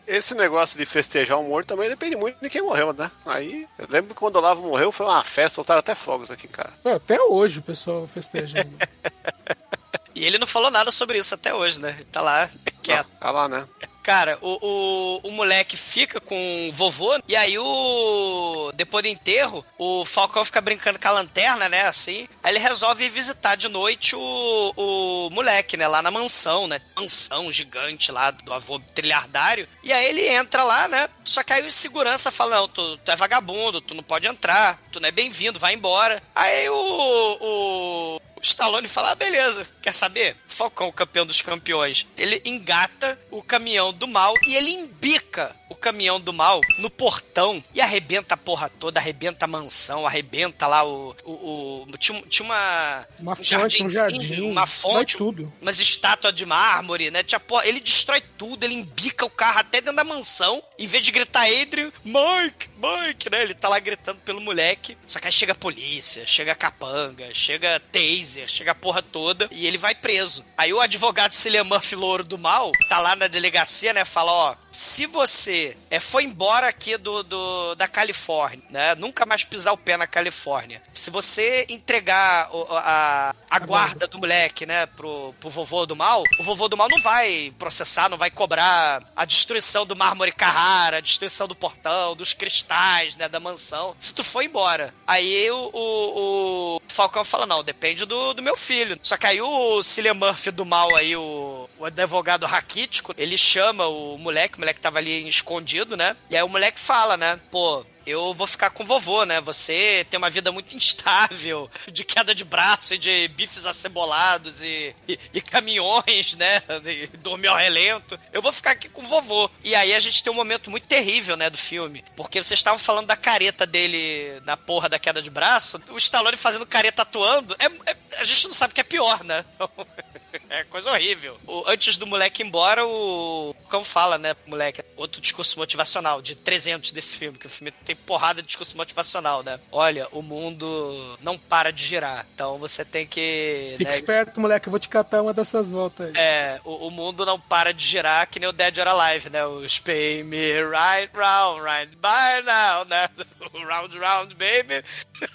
esse negócio de festejar o morto também depende muito de quem morreu, né? Aí, eu lembro que quando o Olavo morreu foi uma festa, soltaram até fogos aqui em casa. Até hoje o pessoal festeja. ainda. E ele não falou nada sobre isso até hoje, né? Ele tá lá quieto. Tá lá, né? Cara, o, o, o moleque fica com o vovô, e aí o. Depois do enterro, o Falcão fica brincando com a lanterna, né? Assim. Aí ele resolve visitar de noite o, o moleque, né? Lá na mansão, né? Mansão gigante lá do avô trilhardário. E aí ele entra lá, né? Só que aí o segurança fala: Não, tu, tu é vagabundo, tu não pode entrar, tu não é bem-vindo, vai embora. Aí o o Stallone fala, ah, beleza, quer saber? Falcão, campeão dos campeões. Ele engata o caminhão do mal e ele embica o caminhão do mal no portão e arrebenta a porra toda, arrebenta a mansão, arrebenta lá o. o, o- tinha, tinha uma. Uma um fonte, um jardinzinho, jardim. uma fonte, tudo. umas estátuas de mármore, né? Tinha porra, ele destrói tudo, ele embica o carro até dentro da mansão. Em vez de gritar Adrian, Mike, Mike, né? Ele tá lá gritando pelo moleque. Só que aí chega a polícia, chega a capanga, chega taser, chega a porra toda e ele vai preso. Aí o advogado Cillian Murphy Louro do Mal tá lá na delegacia, né? Fala, ó, se você é, foi embora aqui do, do- da Califórnia, né? Nunca mais pisar o pé na Califórnia. Se você entregar o- a, a guarda do moleque, né, pro, pro vovô do mal, o vovô do mal não vai processar, não vai cobrar a destruição do mármore Carrara, a destruição do portão, dos cristais, né, da mansão. Se tu for embora. Aí o, o, o Falcão fala, não, depende do, do meu filho. Só que aí o Cillian Murphy do mal aí, o, o advogado raquítico, ele chama o moleque, o moleque tava ali escondido, né? E aí o moleque fala, né, pô, eu vou ficar com vovô, né? Você tem uma vida muito instável, de queda de braço e de bifes acebolados e, e, e caminhões, né? De dormir ao relento. Eu vou ficar aqui com vovô. E aí a gente tem um momento muito terrível, né, do filme. Porque vocês estavam falando da careta dele na porra da queda de braço. O Stallone fazendo careta atuando, é, é- a gente não sabe o que é pior, né? É coisa horrível. O- antes do moleque ir embora, o. Como fala, né, moleque? Outro discurso motivacional, de 300 desse filme, que o filme tem porrada de discurso motivacional, né? Olha, o mundo não para de girar. Então você tem que. Fica né, esperto, moleque, eu vou te catar uma dessas voltas aí. é, o, o mundo não para de girar que nem o Dead or Alive, né? O Spay me right round, right by now, né? round, round, baby.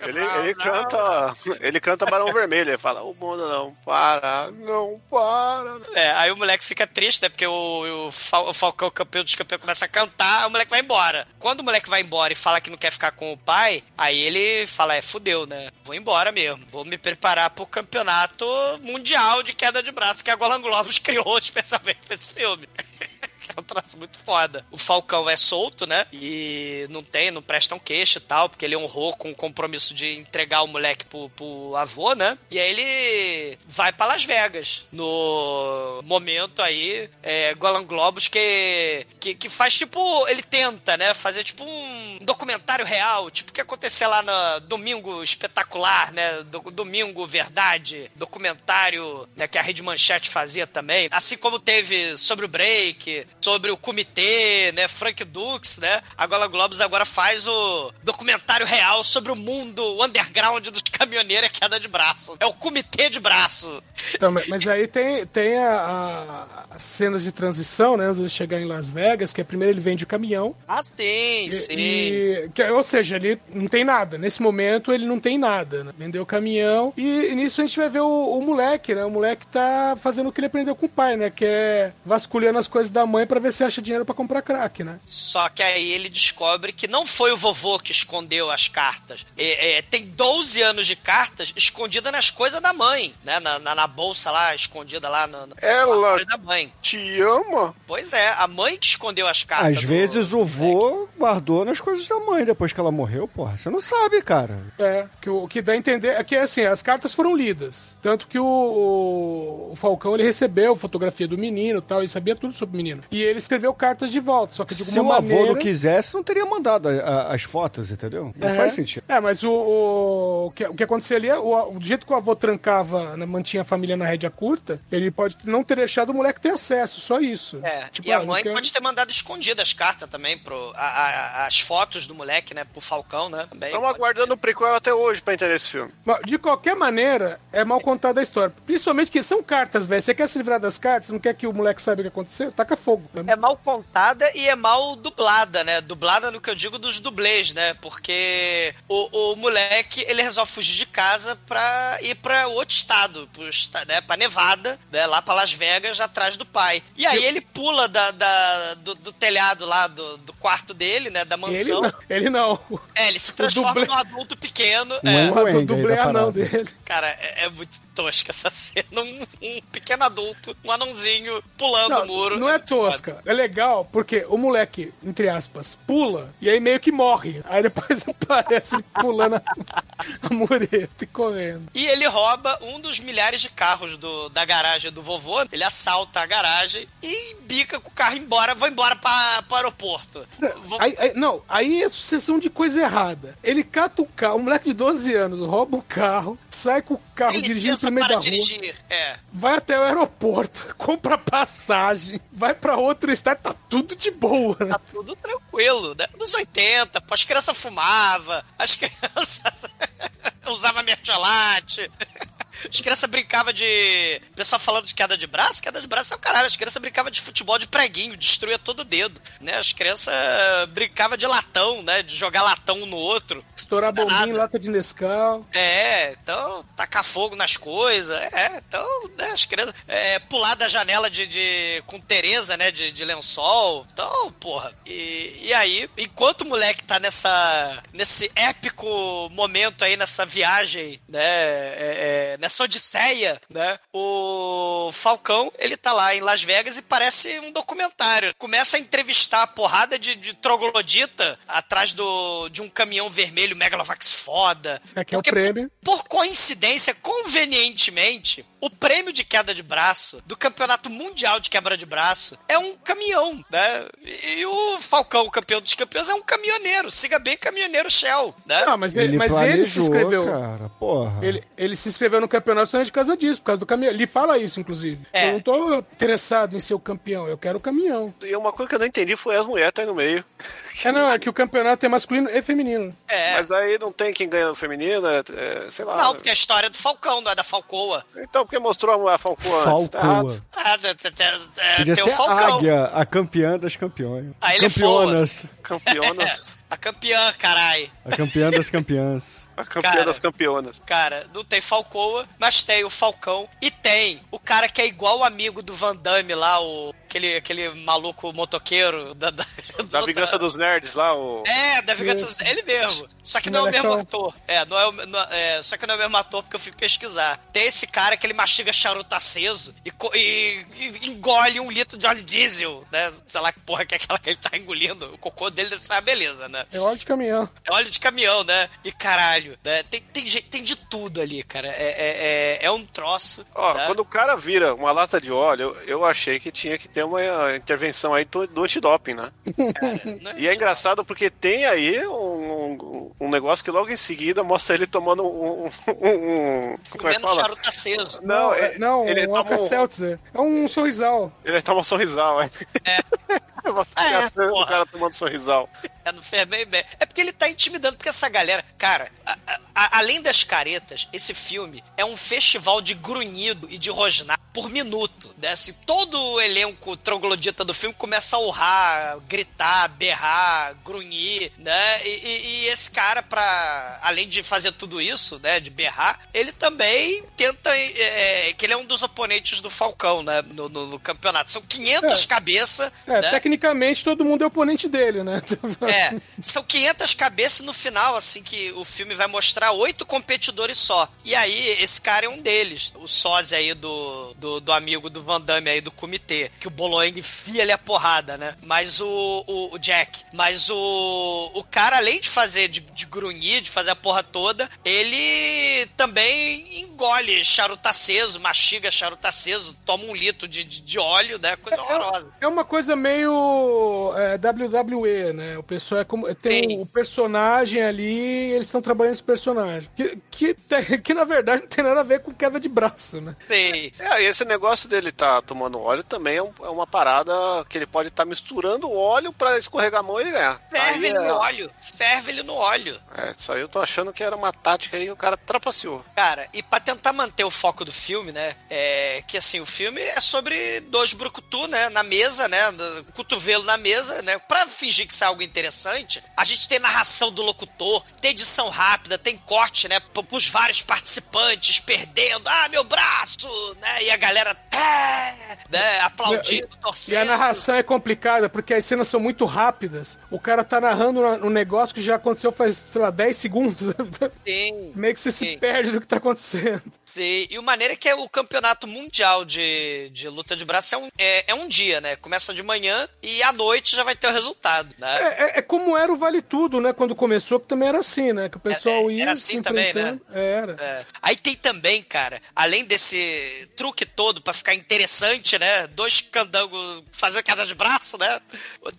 Ele, Round, ele round. canta. Ele canta Barão Vermelho, ele fala, o mundo não para, não para. É, aí o moleque fica triste, né? Porque o, o, Fal- o Falcão, campeão dos campeões, começa a cantar, o moleque vai embora. Quando o moleque vai embora e fala que não quer ficar com o pai, aí ele fala, é, fudeu, né? Vou embora mesmo. Vou me preparar pro campeonato mundial de queda de braço que a Golan Globus criou especialmente pra esse filme. que é um traço muito foda. O Falcão é solto, né? E não tem, não presta um queixo e tal, porque ele honrou com o compromisso de entregar o moleque pro, pro avô, né? E aí ele vai pra Las Vegas. No momento aí, é, Golan que, que, que faz tipo. Ele tenta, né? Fazer tipo um documentário real, tipo o que aconteceu lá no Domingo Espetacular, né? Do- Domingo Verdade, documentário né, que a Rede Manchete fazia também. Assim como teve sobre o break, sobre o comitê, né? Frank Dux, né? A Gola Globus agora faz o documentário real sobre o mundo o underground dos caminhoneiros e queda de braço. É o comitê de braço. Então, mas- aí tem, tem a- a- as cenas de transição, né? Antes de chegar em Las Vegas, que é primeiro ele vende o caminhão. Ah, sim, E- sim. e- que- ou seja, ele não tem nada. Nesse momento ele não tem nada. Né? Vendeu o caminhão. E, nisso a gente vai ver o, o moleque, né? O moleque tá fazendo o que ele aprendeu com o pai, né? Que é vasculhando as coisas da mãe pra ver se acha dinheiro pra comprar crack, né? Só que aí ele descobre que não foi o vovô que escondeu as cartas. É, é, tem 12 anos de cartas escondidas nas coisas da mãe, né? Na, na- na bolsa lá, escondida lá no, no Ela da mãe. te ama? Pois é, a mãe que escondeu as cartas. Às do- vezes o vô guardou nas coisas da mãe depois que ela morreu, porra. Você não sabe, cara. É, que o que dá a entender é que assim, as cartas foram lidas. Tanto que o, o- o Falcão ele recebeu fotografia do menino e tal, e sabia tudo sobre o menino. E ele escreveu cartas de volta, só que de Se alguma o avô maneira. não quisesse, não teria mandado a- a- as fotos, entendeu? Não É. faz sentido. É, mas o, o, o que, o que acontecia ali é o, o jeito que o avô trancava, né, mantinha a família na rédea curta, ele pode não ter deixado o moleque ter acesso, só isso. É, Tipo, e a ah, mãe quero- pode ter mandado escondidas as cartas também, pro, a- a- as fotos do moleque, né? Pro Falcão, né? Também. Estamos aguardando o prequel até hoje pra entender esse filme. Mas, De qualquer maneira, é mal contada a história. Principalmente que são cartas, velho. Você quer se livrar das cartas, não quer que o moleque saiba o que aconteceu? Taca fogo. Né? É mal contada e é mal dublada, né? Dublada no que eu digo dos dublês, né? Porque o, o moleque, ele resolve fugir de casa pra ir pra outro estado, pro, né? pra Nevada, né? lá pra Las Vegas, atrás do pai. E aí ele pula da, da- do, do telhado lá, do, do quarto dele, né? Da Ele mansão. não. Ele não. É, ele se transforma dublê- num adulto pequeno. Um é. Angle O dublê da anão dele. Cara, é, é muito tosca essa cena. Um, um pequeno adulto, um anãozinho pulando Não, o muro. não é tosca. É legal porque o moleque, entre aspas, pula e aí meio que morre. Aí depois aparece ele pulando a, a mureta e correndo. E ele rouba um dos milhares de carros do, da garagem do vovô. Ele assalta a garagem e bica com o carro embora, vai embora para o aeroporto. Vou- Aí, aí- não, aí é sucessão de coisa errada. Ele cata o carro, um moleque de 12 anos, rouba o carro, sai com o carro dirigindo pro meio para da rua, dirigir. É. vai até o aeroporto, compra passagem, vai pra outro estado, tá tudo de boa, né? Tá tudo tranquilo, né? Nos 80, pô, as crianças fumavam, as crianças usavam mercholate. As crianças brincavam de. O pessoal falando de queda de braço, queda de braço é o caralho. As crianças brincavam de futebol de preguinho, destruía todo o dedo. Né? As crianças brincavam de latão, né? De jogar latão um no outro. Estourar é bombinha lata de Nescau. É, então, tacar fogo nas coisas. É, então, né, as crianças. É, pular da janela de, de- com Tereza, né? De, de lençol. Então, porra. E, e aí, enquanto o moleque tá nessa. nesse épico momento aí, nessa viagem, né? é, é, nessa odisseia, né? O Falcão, ele tá lá em Las Vegas e parece um documentário. Começa a entrevistar a porrada de, de troglodita atrás do, de um caminhão vermelho Megalovax foda. É que é o prêmio. Por coincidência, convenientemente, o prêmio de queda de braço do Campeonato Mundial de Quebra de Braço é um caminhão, né? E o Falcão, o campeão dos campeões, é um caminhoneiro. Siga bem caminhoneiro Shell, né? Ah, mas ele, Ele mas ele se planejou, inscreveu. cara. Porra. Ele, ele se inscreveu no campeonato só de causa disso, por causa do caminhão. Ele fala isso, inclusive. É. Eu não tô interessado em ser o campeão, eu quero o caminhão. E uma coisa que eu não entendi foi as mulheres tá aí no meio. É, não, é que o campeonato é masculino e feminino. É. Mas aí não tem quem ganha no feminino, é, é, sei lá. Não, porque é a história do Falcão, não é da Falcoa. Então, porque mostrou a Falcoa antes, tá errado. Falcoa. Ah, tem, tem- tem- Podia tem ser o a Falcão. águia, a campeã das campeões. Ah, ele é Campeonas. Campeonas. A campeã, carai. A campeã das campeãs. A campeã Cara. das campeonas. Cara, não tem Falcoa, mas tem o Falcão. E tem o cara que é igual o amigo do Van Damme lá, o, aquele, aquele maluco motoqueiro da, da, Da vingança dos nerds lá, o. É, da vingança Isso. Ele mesmo. Só que não, é o mesmo ator. É, não é, o, não- é, só que não é o mesmo ator porque eu fui pesquisar. Tem esse cara que ele mastiga charuto aceso e, e- e engole um litro de óleo diesel, né? Sei lá que porra que é aquela que ele tá engolindo. O cocô dele deve ser uma beleza, né? É óleo de caminhão. É óleo de caminhão, né? E caralho, né? Tem, tem, tem de tudo ali, cara. É, é, é, é um troço. Ó, né? quando o cara vira uma lata de óleo, eu, eu achei que tinha que ter uma eh, intervenção aí do, do antidoping, né? Não é E é engraçado porque tem aí um, um, um negócio que logo em seguida mostra ele tomando um. um, um- como é que Comendo fala? charuto aceso. Não, é, é- não ele um toma um. É um sorrisal. ele toma um sorrisal, é. É. Mostra É, a cena do porra. cara tomando sorrisal. É, não fez bem, bem. É porque ele tá intimidando, porque essa galera. Cara, a- a- além das caretas, esse filme é um festival de grunhido e de rosnar por minuto. Né? Se todo o elenco troglodita do filme começa a urrar, gritar, berrar, grunhir, né? E, e- e esse cara, pra. Além de fazer tudo isso, né? De berrar, ele também tenta. é, é, que ele é um dos oponentes do Falcão, né? No, no- no campeonato. São 500 É. cabeças. É, né? Tecnicamente todo mundo é oponente dele, né? É, são 500 cabeças no final, assim, que o filme vai mostrar oito competidores só. E aí, esse cara é um deles. O sósia aí do, do, do amigo do Van Damme aí do comitê. Que o Boloeng enfia ele a porrada, né? Mas o, o, o Jack. Mas o, o cara, além de fazer, de, de grunhir, de fazer a porra toda, ele também engole charuto aceso, mastiga charuto aceso, toma um litro de, de, de óleo, né? Coisa horrorosa. É uma coisa meio é, WWE, né? O pessoal é como. Tem Sim. o personagem ali, eles estão trabalhando esse personagem. Que, que, tem- que na verdade não tem nada a ver com queda de braço, né? Sei. É, e esse negócio dele tá tomando óleo também é, um- é uma parada que ele pode estar misturando o óleo pra escorregar a mão e ele ganhar. Ferve Aí ele é- no óleo. Ferve ele no óleo. É, isso aí eu tô achando que era uma tática aí e o cara trapaceou. Cara, e pra tentar manter o foco do filme, né? É que assim, o filme é sobre dois brucutu, né? Na mesa, né? Cotovelo na mesa, né? Pra fingir que isso é algo interessante, a gente tem narração do locutor, tem edição rápida, tem corte, né? Pros vários participantes perdendo. Ah, meu braço! Né? E a galera. É! Né? Aplaudindo, E torcendo. a narração é complicada porque as cenas são muito rápidas. O cara tá narrando na- um negócio que já aconteceu faz, sei lá, 10 segundos. Sim. Meio que você se Sim. perde do que tá acontecendo. Sim, e o maneiro é que é o campeonato mundial de, de luta de braço é um, é, é um dia, né? Começa de manhã e à noite já vai ter o resultado, né? É, é- é como era o Vale Tudo, né? Quando começou, que também era assim, né? Que o pessoal É, é, ia era se assim também, né? Era. É. Aí tem também, cara, além desse truque todo pra ficar interessante, né? Dois candangos fazendo queda de braço, né?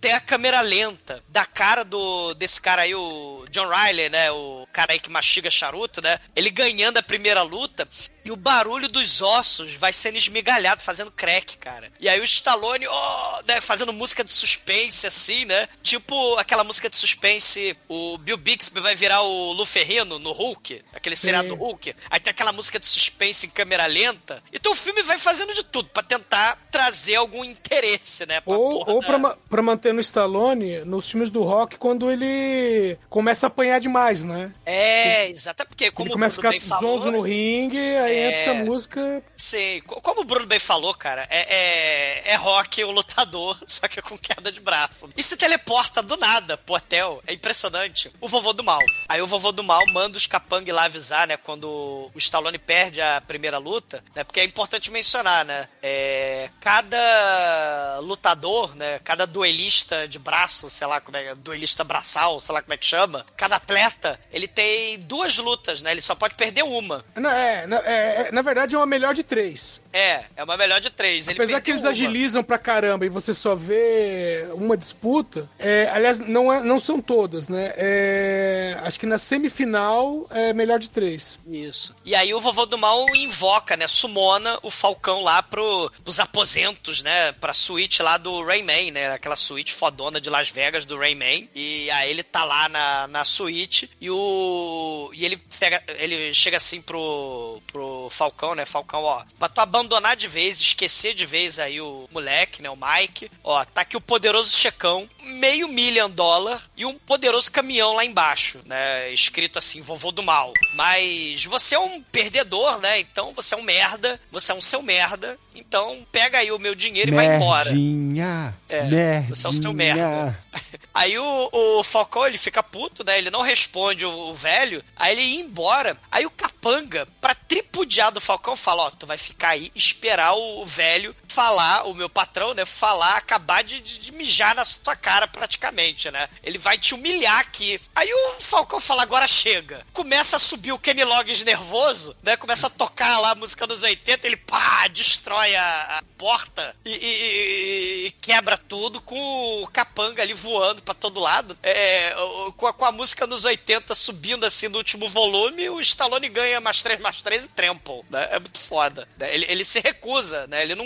Tem a câmera lenta da cara do desse cara aí, o John Riley, né? O cara aí que mastiga charuto, né? Ele ganhando a primeira luta e o barulho dos ossos vai sendo esmigalhado, fazendo crack, cara. E aí o Stallone, ó, né, fazendo música de suspense, assim, né? Tipo aquela música de suspense, o Bill Bixby vai virar o Lu Ferrino no Hulk, aquele seriado do Hulk. Aí tem aquela música de suspense em câmera lenta. Então o filme vai fazendo de tudo pra tentar trazer algum interesse, né? pra Ou, ou da- pra, ma- pra manter no Stallone, nos filmes do rock, quando ele começa a apanhar demais, né? É, exato. Porque como ele começa a ficar falou, zonzo no ringue, aí É. entra essa música. Sim, co- como o Bruno bem falou, cara, é, é, é rock o lutador, só que com queda de braço. E se teleporta do nada pro hotel. É impressionante. O vovô do mal. Aí o vovô do mal manda os capang lá avisar, né? Quando o Stallone perde a primeira luta, né? Porque é importante mencionar, né? É, cada lutador, né? Cada duelista de braço, sei lá como é, duelista braçal, sei lá como é que chama. Cada atleta, ele tem duas lutas, né? Ele só pode perder uma. Não, é, na, é, é- na verdade é uma melhor de três. É, é uma melhor de três. Ele Apesar que eles uma. agilizam pra caramba e você só vê uma disputa, é, aliás, não, é- não são todas, né? É, acho que na semifinal é melhor de três. Isso. E aí o vovô do mal invoca, né? Sumona o Falcão lá pro, pros aposentos, né? Pra suíte lá do Rayman, né? Aquela suíte fodona de Las Vegas do Rayman. E aí ele tá lá na, na suíte e o. E ele pega. Ele chega assim pro, pro Falcão, né? Falcão, ó, pra tu abandonar de vez, esquecer de vez aí o moleque, né? O Mike. Ó, tá aqui o poderoso checão, meio million dólar e um poderoso caminhão lá embaixo, né? Escrito assim, vovô do mal. Mas você é um perdedor, né? Então você é um merda, você é um seu merda. Então pega aí o meu dinheiro e vai embora. Merdinha. É, Merdinha. você é o seu merda. Aí o, o Falcão, ele fica puto, né? Ele não responde o, o velho. Aí ele ia embora. Aí o Capanga, pra tripudiar do Falcão, fala: Ó, tu vai ficar aí, esperar o, velho falar, o meu patrão, né? Falar, acabar de, de, de mijar na sua cara praticamente, né? Ele vai te humilhar aqui. Aí o Falcão fala: agora chega. Começa a subir o Kenny Loggins nervoso, né? Começa a tocar lá a música dos 80, ele pá, destrói a, a porta e, e- e- quebra tudo com o capanga ali voando pra todo lado. É, com, a, com a música nos 80 subindo assim no último volume, o Stallone ganha mais 3 mais 3 e trample, né? É muito foda. né? Ele, ele se recusa, né? Ele não,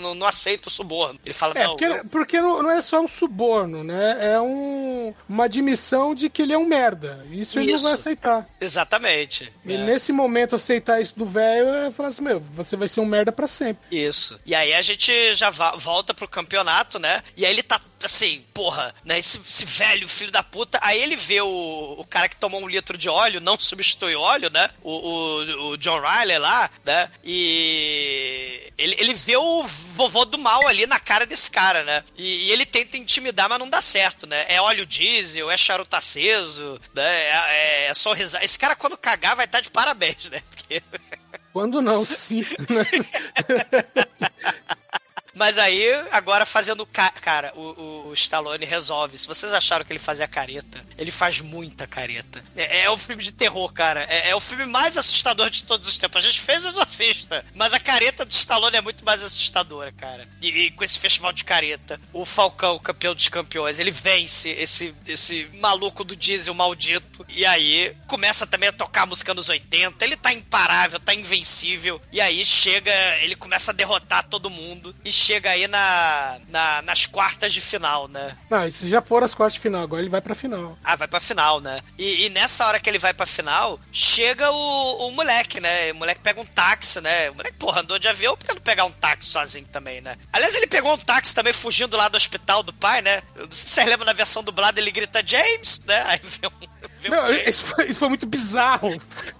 não, não, aceita o suborno. Ele fala, É, não, porque, eu- porque não, não é só um suborno, né? É um, uma admissão de que ele é um merda. Isso, ele não Isso. vai aceitar. Exatamente. E né? nesse momento aceitar isso do velho é falar assim, meu, você vai ser um merda pra sempre. Isso. E aí a gente já volta pro campeonato, né? E aí ele tá assim, porra, né? Esse, esse velho filho da puta. Aí ele vê o, o cara que tomou um litro de óleo, não substitui óleo, né? O, o, o John Riley lá, né? E ele, ele vê o vovô do mal ali na cara desse cara, né? E, e ele tenta intimidar, mas não dá certo, né? É óleo diesel, é charuto aceso, né? É, é só risar. Esse cara, quando cagar, vai estar de parabéns, né? Porque. Quando não, sim. Mas aí, agora fazendo. Ca cara, o, o, o Stallone resolve. Se vocês acharam que ele fazia careta, ele faz muita careta. É, é um filme de terror, cara. É, é o filme mais assustador de todos os tempos. A gente fez o Exorcista, mas a careta do Stallone é muito mais assustadora, cara. E, e com esse festival de careta, o Falcão, campeão dos campeões, ele vence esse, esse maluco do diesel maldito. E aí começa também a tocar a música nos 80. Ele tá imparável, tá invencível. E aí chega, ele começa a derrotar todo mundo. E chega aí na, na- nas quartas de final, né? Não, isso já foram as quartas de final, agora ele vai pra final. Ah, vai pra final, né? E, e nessa hora que ele vai pra final, chega o, o moleque, né? O moleque pega um táxi, né? O moleque, porra, andou de avião, por que não pegar um táxi sozinho também, né? Aliás, ele pegou um táxi também fugindo lá do hospital do pai, né? Eu não sei se vocês lembram na versão dublada, ele grita James, né? Aí vê um. Um Não, isso foi, isso foi muito bizarro.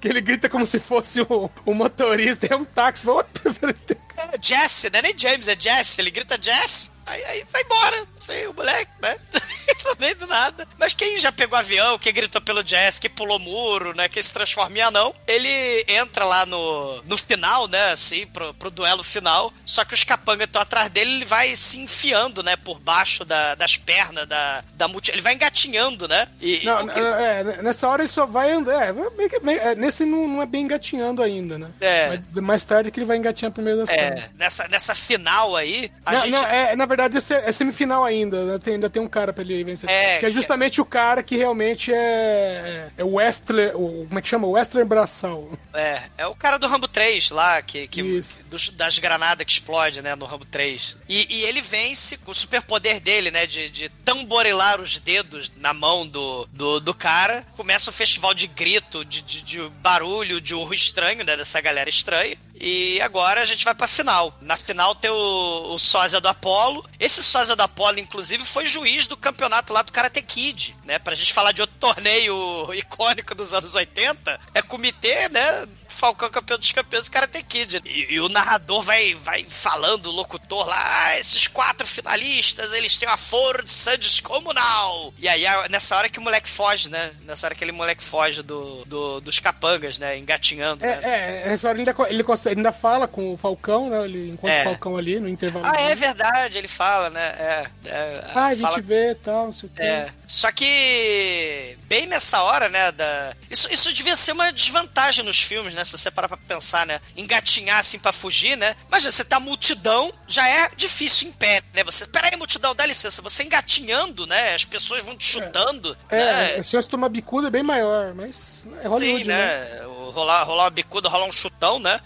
Que ele grita como se fosse o, o motorista, é um táxi. É Jesse, não é nem James, é Jesse. Ele grita Jess. Aí, aí vai embora, assim, o moleque, né? no meio do nada. Mas quem já pegou avião, quem gritou pelo jazz, que pulou muro, né? Que se transforma em anão, ele entra lá no, no final, né? Assim, pro, pro duelo final. Só que os capangas estão atrás dele, ele vai se enfiando, né? Por baixo da, das pernas da, da multi... Ele vai engatinhando, né? E, Não, o que- é, nessa hora ele só vai andar. É, meio que- meio- é, nesse não, não é bem engatinhando ainda, né? É. Mas mais tarde que ele vai engatinhar por meio das pernas. É, nessa, nessa final aí, a Não, gente. não, é, na verdade, esse é, é semifinal ainda. né? Tem- ainda tem um cara pra ele vencer. É, que é que- justamente o cara que realmente é. É o Westler. O, como é que chama? O Westler Braçal. É, é o cara do Rambo 3 lá, que, que dos- das granadas que explode, né, no Rambo 3. E, e ele vence com o superpoder dele, né, de, de tamborilar os dedos na mão do, do, do cara. Começa o festival de grito, de, de, de barulho, de urro estranho, né, dessa galera estranha. E agora a gente vai pra final. Na final tem o, o sósia do Apollo. Esse sósia do Apollo, inclusive, foi juiz do campeonato lá do Karate Kid, né? Pra gente falar de outro torneio icônico dos anos 80. É comitê, né? Falcão campeão dos campeões do Karate Kid. E, e o narrador vai, vai falando, o locutor lá, ah, esses quatro finalistas, eles têm uma força descomunal. E aí, nessa hora que o moleque foge, né? Nessa hora que aquele moleque foge do, do- dos capangas, né? Engatinhando, né? É, é, nessa hora ele ainda, ele, consegue, ele ainda fala com o Falcão, né? Ele encontra É. o Falcão ali no intervalo. Ah, é verdade, ele fala, né? É, é, Ah, a gente fala- vê e tal, não sei o quê. É. Só que bem nessa hora, né, da isso, isso devia ser uma desvantagem nos filmes, né, se você parar pra pensar, né, engatinhar assim pra fugir, né? Mas você tá multidão, já é difícil em pé, né? Você, pera aí, multidão, dá licença, você engatinhando, né? As pessoas vão te chutando, É, né? a chance de tomar bicuda é bem maior, mas é Hollywood, Sim, né? né? Rolar, rolar uma bicuda, rolar um chutão, né?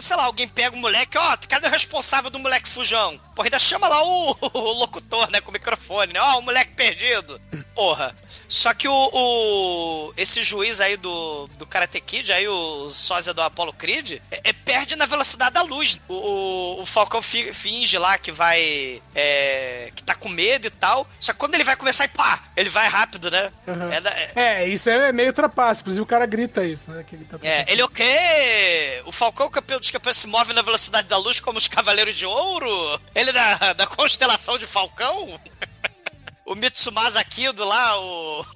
Sei lá, alguém pega o moleque, ó, cadê o responsável do moleque fujão? Porra, ainda chama lá o, o locutor, né, com o microfone, né? Ó, o moleque perdido. Porra. Só que o, o- esse juiz aí do, do Karate Kid, aí o sósia do Apollo Creed, é, é- perde na velocidade da luz. O, o, o Falcão fi- finge lá que vai. é, que tá com medo e tal. Só que quando ele vai começar e pá, ele vai rápido, né? Uhum. É da- é- isso é meio trapaço. Inclusive o cara grita isso, né? Que ele tá é, ele é o quê? O Falcão, campeão dos campeões, se move na velocidade da luz como os Cavaleiros de Ouro? Ele é da, da constelação de Falcão? o Mitsumasa Kido lá, o...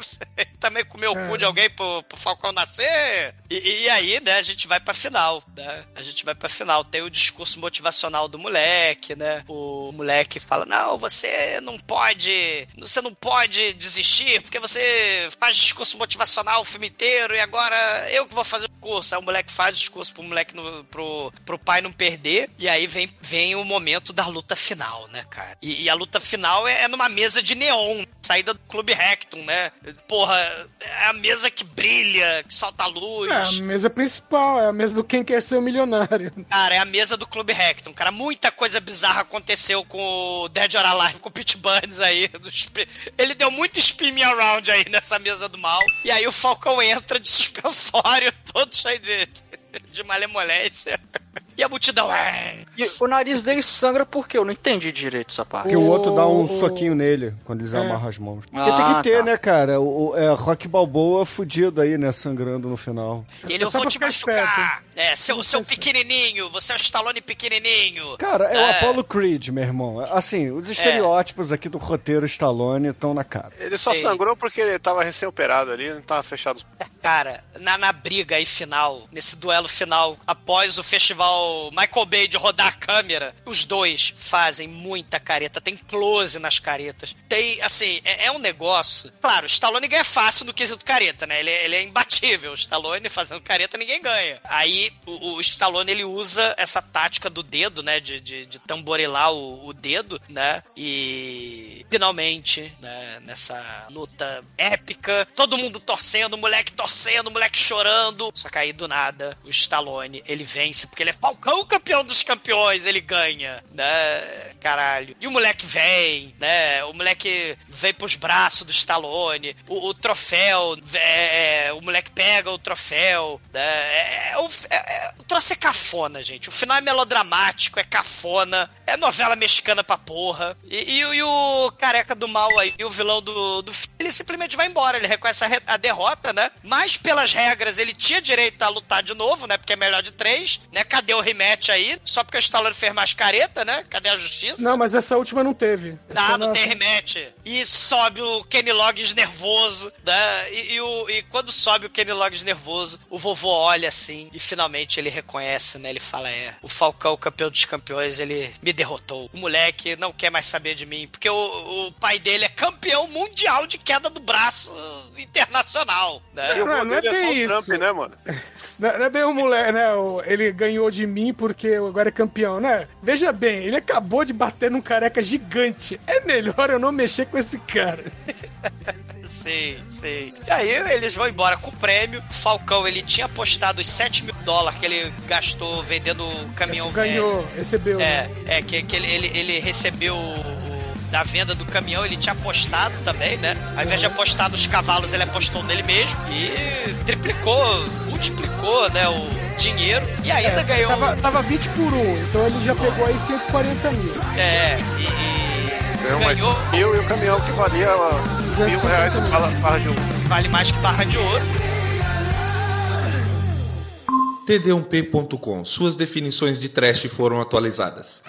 também comeu o cu de alguém pro, pro Falcão nascer? E, e aí, né, a gente vai pra final, né? A gente vai pra final. Tem o discurso motivacional do moleque, né? O moleque fala, não, você não pode... Você não pode desistir, porque você faz discurso motivacional o filme inteiro e agora eu que vou fazer o curso. Aí o moleque faz discurso pro moleque, no- pro, pro pai não perder. E aí vem, vem o momento da luta final, né, cara? E, e a luta final é, é numa mesa de neon, saída do Clube Recton, né? Porra, é a mesa que brilha, que solta luz. É, a mesa principal, é a mesa do Quem Quer Ser o Milionário. Cara, é a mesa do Clube Recton. Cara, muita coisa bizarra aconteceu com o Dead or Alive, com o Pete Burns aí. Ele deu muito spin me around aí nessa mesa do mal. E aí o Falcão entra de suspensório, todo cheio de, de malemolência. E a multidão. "É". E o nariz dele sangra por quê? Eu não entendi direito essa parte. Que o outro dá um O- soquinho nele quando eles É. amarram as mãos. Porque Ah, tem que ter, tá. né, cara? O, o- é, Rock Balboa fudido aí, né? Sangrando no final. E ele, eu vou te machucar. É, seu, seu pequenininho, você é o Stallone pequenininho. Cara, é, o É. Apollo Creed, meu irmão. Assim, os estereótipos aqui do roteiro Stallone estão na cara. Ele só Sei. sangrou porque ele tava recém-operado ali, não tava fechado os Cara, na, na briga aí final, nesse duelo final, após o festival Michael Bay de rodar a câmera, os dois fazem muita careta, tem close nas caretas. Tem, assim, é, é um negócio. Claro, o Stallone ganha fácil no quesito careta, né? Ele, é- ele é imbatível. O Stallone fazendo careta, ninguém ganha. Aí o, o Stallone ele usa essa tática do dedo, né? De, de, de tamborilar o, o dedo, né? E finalmente, né? Nessa luta épica, todo mundo torcendo, o moleque torcendo, o moleque chorando. Só que aí do nada, o Stallone ele vence, porque ele é Falcão campeão dos campeões, ele ganha, né? Caralho. E o moleque vem, né? O moleque vem pros braços do Stallone. O, o troféu, é, é, o moleque pega o troféu, né? É, é, é, é, o troço é cafona, gente. O final é melodramático, é cafona, é novela mexicana pra porra. E, e e o careca do mal aí, o vilão do, do filme, ele simplesmente vai embora. Ele reconhece a, a derrota, né? Mas pelas regras, ele tinha direito a lutar de novo, né? Porque é melhor de três, né? O o rematch aí, só porque o Stallone fez mais careta, né? Cadê a justiça? Não, mas essa última não teve. Ah, não na- tem rematch. E sobe o Kenny Loggins nervoso, né? E, e o, e quando sobe o Kenny Loggins nervoso, o vovô olha assim e finalmente ele reconhece, né? Ele fala: É, o Falcão, campeão dos campeões, ele me derrotou. O moleque não quer mais saber de mim, porque o, o pai dele é campeão mundial de queda do braço internacional, né? E o Não, não é dele é só o Trump, isso. né, mano? Não, não é bem o moleque, né? Ele ganhou de mim porque agora é campeão, né? Veja bem, ele acabou de bater num careca gigante. É melhor eu não mexer com esse cara. Sim, sim. E aí eles vão embora com o prêmio. O Falcão, ele tinha apostado os 7 mil dólares que ele gastou vendendo o caminhão velho. Ganhou, recebeu. É, né? é que, que ele, ele, ele recebeu da venda do caminhão, ele tinha apostado também, né? Ao invés de apostar nos cavalos, ele apostou nele mesmo e triplicou, multiplicou, né, o dinheiro. E ainda É, ganhou. Tava, tava 20 por 1, então ele já pegou aí 140 mil. É, e, e Ganhou mais ganhou, mil e o caminhão que valia mil 250 reais mil. barra, barra de um. vale mais que barra de ouro. td1p.com. Suas definições de trash foram atualizadas.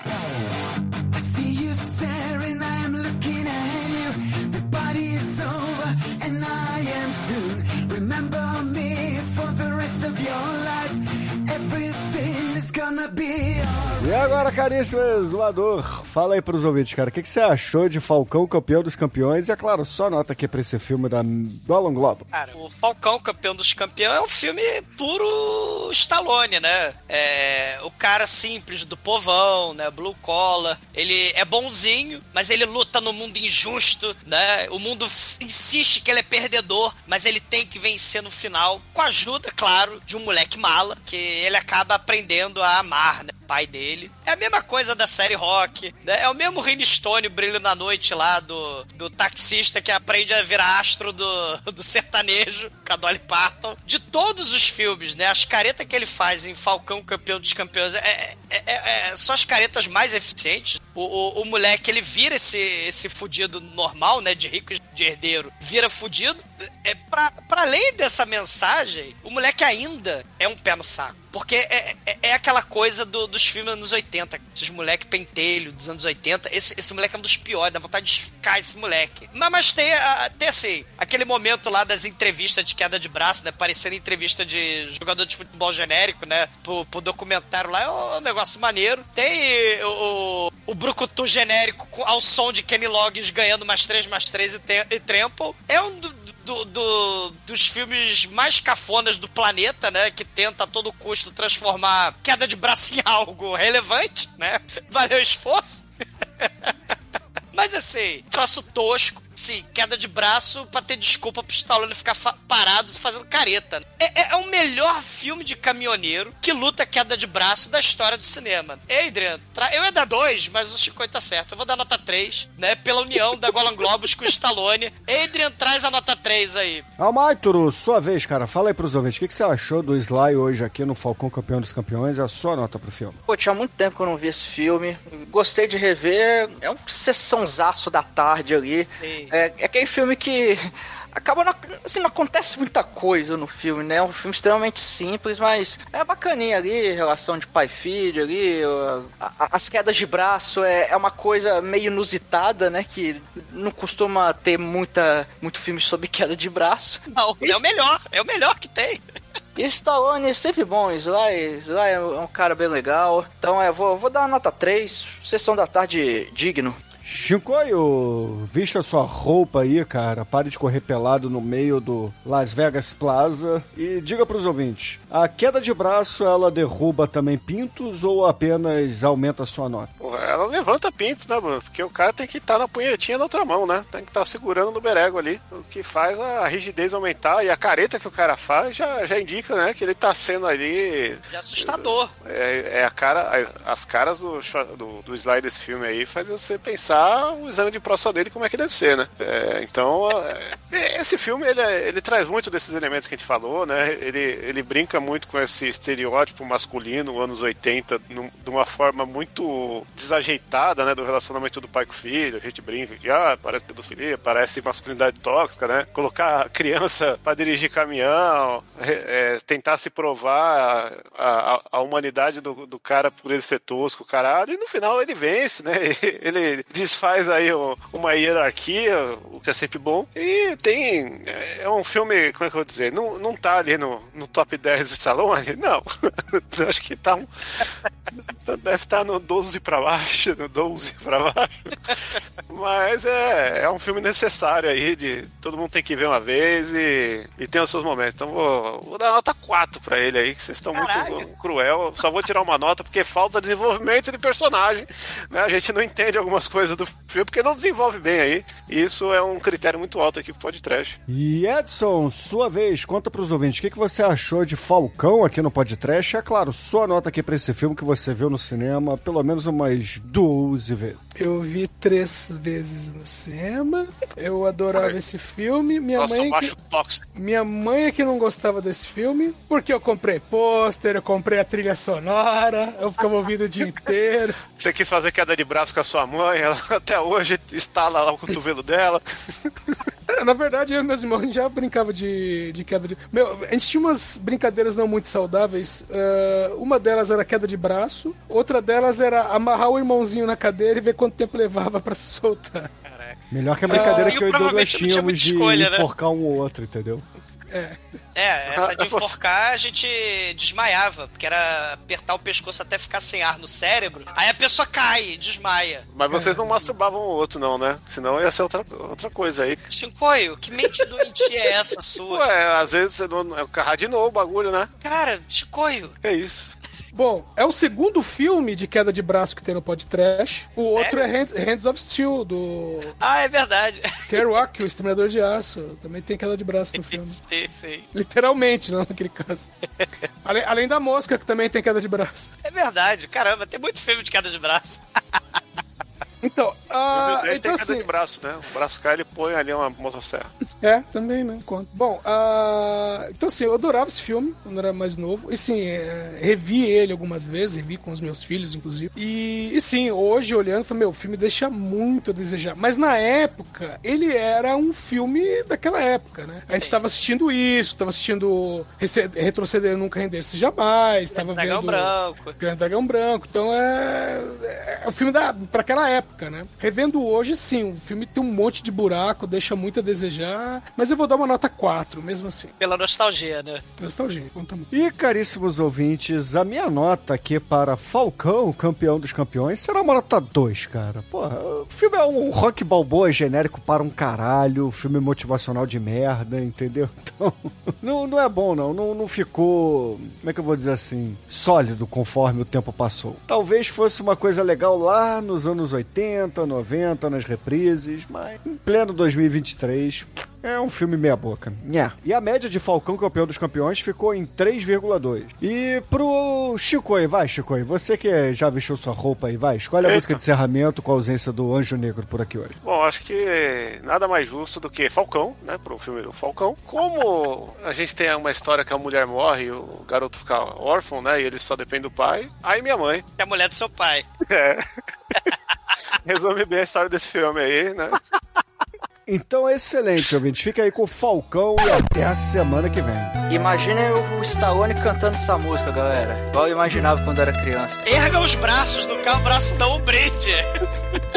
Agora, caríssimo exumador, fala aí pros ouvintes, cara, o que, que você achou de Falcão, campeão dos campeões? E é claro, só nota aqui pra esse filme da Golden Globo. Cara, o Falcão, campeão dos campeões, é um filme puro Stallone, né? É, o cara simples, do povão, né? Blue collar. Ele é bonzinho, mas ele luta no mundo injusto, né? O mundo insiste que ele é perdedor, mas ele tem que vencer no final, com a ajuda, claro, de um moleque mala, que ele acaba aprendendo a amar, né? Pai dele. É a mesma coisa da série Rock, né? É o mesmo Rini Stone, Brilho na Noite lá, do, do taxista que aprende a virar astro do, do sertanejo, com a Dolly Parton. De todos os filmes, né? As caretas que ele faz em Falcão, Campeão dos Campeões, é, é, é, é só as caretas mais eficientes. O, o, o moleque, ele vira esse, esse fudido normal, né? De rico de herdeiro, vira fudido. É, pra, pra além dessa mensagem, o moleque ainda é um pé no saco. Porque é, é, é aquela coisa do- dos filmes dos anos 80. Esses moleque pentelho dos anos 80. Esse, esse moleque é um dos piores, dá vontade de ficar esse moleque. Mas, mas tem, tem assim, aquele momento lá das entrevistas de queda de braço, né? Parecendo entrevista de jogador de futebol genérico, né? Pro, pro documentário lá, é um negócio maneiro. Tem o, o Brucutu genérico ao som de Kenny Loggins ganhando mais 3, mais 3 e, te, e Trample. É um do, do- do- dos filmes mais cafonas do planeta, né? Que tenta a todo custo transformar queda de braço em algo relevante, né? Valeu o esforço. Mas assim, troço tosco, sim, queda de braço pra ter desculpa pro Stallone ficar fa- parado fazendo careta. É, é- é o melhor filme de caminhoneiro que luta queda de braço da história do cinema. Adrian, tra- eu ia dar dois, mas o Chico tá certo. Eu vou dar nota 3, né? Pela união da Golan Globus com o Stallone. Adrian, traz a nota 3 aí. Almaituro, sua vez, cara, fala aí pros ouvintes, o que, que você achou do Sly hoje aqui no Falcão, campeão dos campeões? É a sua nota pro filme. Pô, tinha muito tempo que eu não vi esse filme. Gostei de rever. É um sessãozaço da tarde ali. Sim. É, é aquele filme que. Acaba não, assim, não acontece muita coisa no filme, né? É um filme extremamente simples, mas é bacaninha ali, relação de pai e filho ali, a- a- as quedas de braço é, é uma coisa meio inusitada, né? Que não costuma ter muita, muito filme sobre queda de braço. Não, é o melhor, é o melhor que tem. E Stallone é sempre bom, Sly, Sly é um cara bem legal. Então é, vou, vou dar uma nota 3, sessão da tarde digno. Chicoio, vista sua roupa aí, cara. Pare de correr pelado no meio do Las Vegas Plaza. E diga pros ouvintes: a queda de braço ela derruba também pintos ou apenas aumenta a sua nota? Ela levanta pintos, né, Bruno? Porque o cara tem que estar na punhetinha na outra mão, né? Tem que estar segurando no berego ali. O que faz a rigidez aumentar. E a careta que o cara faz já, já indica, né? Que ele tá sendo ali. É assustador. É, é a cara. As caras do, do, do slide desse filme aí faz você pensar mostrar o exame de próstata dele como é que deve ser, né? É, então, é, esse filme, ele, é- ele traz muito desses elementos que a gente falou, né? Ele, ele brinca muito com esse estereótipo masculino, anos 80, num- de uma forma muito desajeitada, né? Do relacionamento do pai com o filho. A gente brinca que, ah, parece pedofilia, parece masculinidade tóxica, né? Colocar a criança para dirigir caminhão, é, tentar se provar a, a, a humanidade do, do cara por ele ser tosco, caralho, e no final ele vence, né? Ele desfaz aí o- uma hierarquia, o que é sempre bom. E tem. É um filme, como é que eu vou dizer? Não, não tá ali no, no top 10 do Stallone? Não. Eu Acho que tá um. Deve estar no 12 pra baixo, no 12 pra baixo. Mas é, é um filme necessário aí, de todo mundo tem que ver uma vez e, e tem os seus momentos. Então vou, vou dar nota 4 pra ele aí, que vocês estão muito cruel. Só vou tirar uma nota porque falta desenvolvimento de personagem. Né? A gente não entende algumas coisas do filme porque não desenvolve bem aí. E isso é um critério muito alto aqui pro podcast. E Edson, sua vez, conta pros ouvintes, o que, que você achou de Falcão aqui no podcast? É claro, sua nota aqui pra esse filme que você viu no cinema pelo menos umas 12 vezes. Eu vi três vezes no cinema. Eu adorava esse filme. Minha Nossa, mãe, que, minha mãe é que não gostava desse filme, porque eu comprei pôster, eu comprei a trilha sonora, eu ficava ouvindo o dia inteiro. Você quis fazer queda de braço com a sua mãe, ela até hoje estala lá o cotovelo dela. É, Na verdade, eu e meus irmãos a gente já brincava de, de queda de. Meu, a gente tinha umas brincadeiras não muito saudáveis. eh, uma delas era queda de braço, outra delas era amarrar o irmãozinho na cadeira e ver quanto tempo levava pra se soltar. Melhor que a brincadeira Ah, que eu e eu Douglas tínhamos de escolha, né? enforcar um ou outro, entendeu? É, essa de enforcar a gente desmaiava, porque era apertar o pescoço até ficar sem ar no cérebro. Aí a pessoa cai, desmaia. Mas vocês não masturbavam o outro, não, né? Senão ia ser outra, outra coisa aí. Chincoio, que mente doentia é essa sua? Ué, às vezes você não. É carrar de novo o bagulho, né? Cara, Chicoio, É isso. Bom, é o segundo filme de queda de braço que tem no podcast. O outro é Hands, Hands of Steel, do Ah, é verdade. Kerouac, o Exterminador de Aço. Também tem queda de braço no filme. sei, sei. Literalmente, não naquele caso. Além, além da mosca, que também tem queda de braço. É verdade. Caramba, tem muito filme de queda de braço. Então, Meu Deus, então tem assim, de braço, né? O braço cai, ele põe ali uma motosserra. É, também, né? Conta. Bom, ah, então assim, eu adorava esse filme quando era mais novo. E sim, é, revi ele algumas vezes, revi com os meus filhos, inclusive. E, e sim, hoje olhando, falei, meu, o filme deixa muito a desejar. Mas na época, ele era um filme daquela época, né? A gente tava assistindo isso, tava assistindo Retroceder Nunca Render-se Jamais, tava Dragão vendo... Branco. Grande Dragão Branco. Então é. É o filme da, pra aquela época, né? Revendo hoje, sim, o filme tem um monte de buraco, deixa muito a desejar. Mas eu vou dar uma nota 4, mesmo assim. Pela nostalgia, né? Nostalgia, conta muito. E caríssimos ouvintes, a minha nota aqui para Falcão, campeão dos campeões, será uma nota 2, cara. Porra, o filme é um rock balboa genérico para um caralho, filme motivacional de merda, entendeu? Então, não, não é bom não, não, não ficou, como é que eu vou dizer assim, sólido conforme o tempo passou. Talvez fosse uma coisa legal lá nos anos 80, 90, nas reprises, mas em pleno 2023, é um filme meia boca. Nha. E a média de Falcão campeão dos campeões ficou em 3,2. E pro Chico aí, vai Chico aí, você que já vestiu sua roupa aí, vai, escolhe a Eita. música de encerramento com a ausência do Anjo Negro por aqui hoje. Bom, acho que nada mais justo do que Falcão, né? Pro filme do Falcão. Como a gente tem uma história que a mulher morre e o garoto fica órfão, né? E ele só depende do pai. Aí minha mãe. É a mulher do seu pai. É. Resume bem a história desse filme aí, né? Então é excelente, ouvinte. Fica aí com o Falcão e até a semana que vem. Imaginem o Stallone cantando essa música, galera. Igual eu imaginava quando era criança. Erga os braços do carro, o braço não um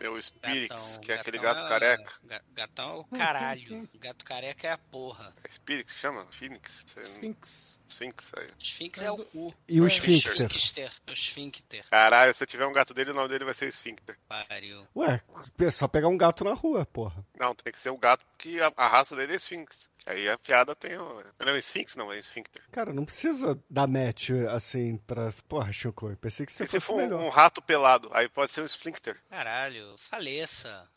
meu Spirix, Gatão, que é aquele gatão gato é- careca. ga- Gatão é o caralho. Gato careca é a porra. É Spirix que chama? Phoenix? Sphinx. Sphinx aí. Esfinx é o cu. E o É, esfíncter? esfíncter. O esfíncter. Caralho, se eu tiver um gato dele, o nome dele vai ser Sphincter. Pariu. Ué, é só pegar um gato na rua, porra. Não, tem que ser o gato, porque a, a raça dele é Sphinx. Aí a piada tem o... Não é Sphinx, não, é Sphincter. Cara, não precisa dar match assim pra. Porra, eu pensei que você E se fosse for um, melhor. um rato pelado, aí pode ser um Sphincter. Caralho, faleça.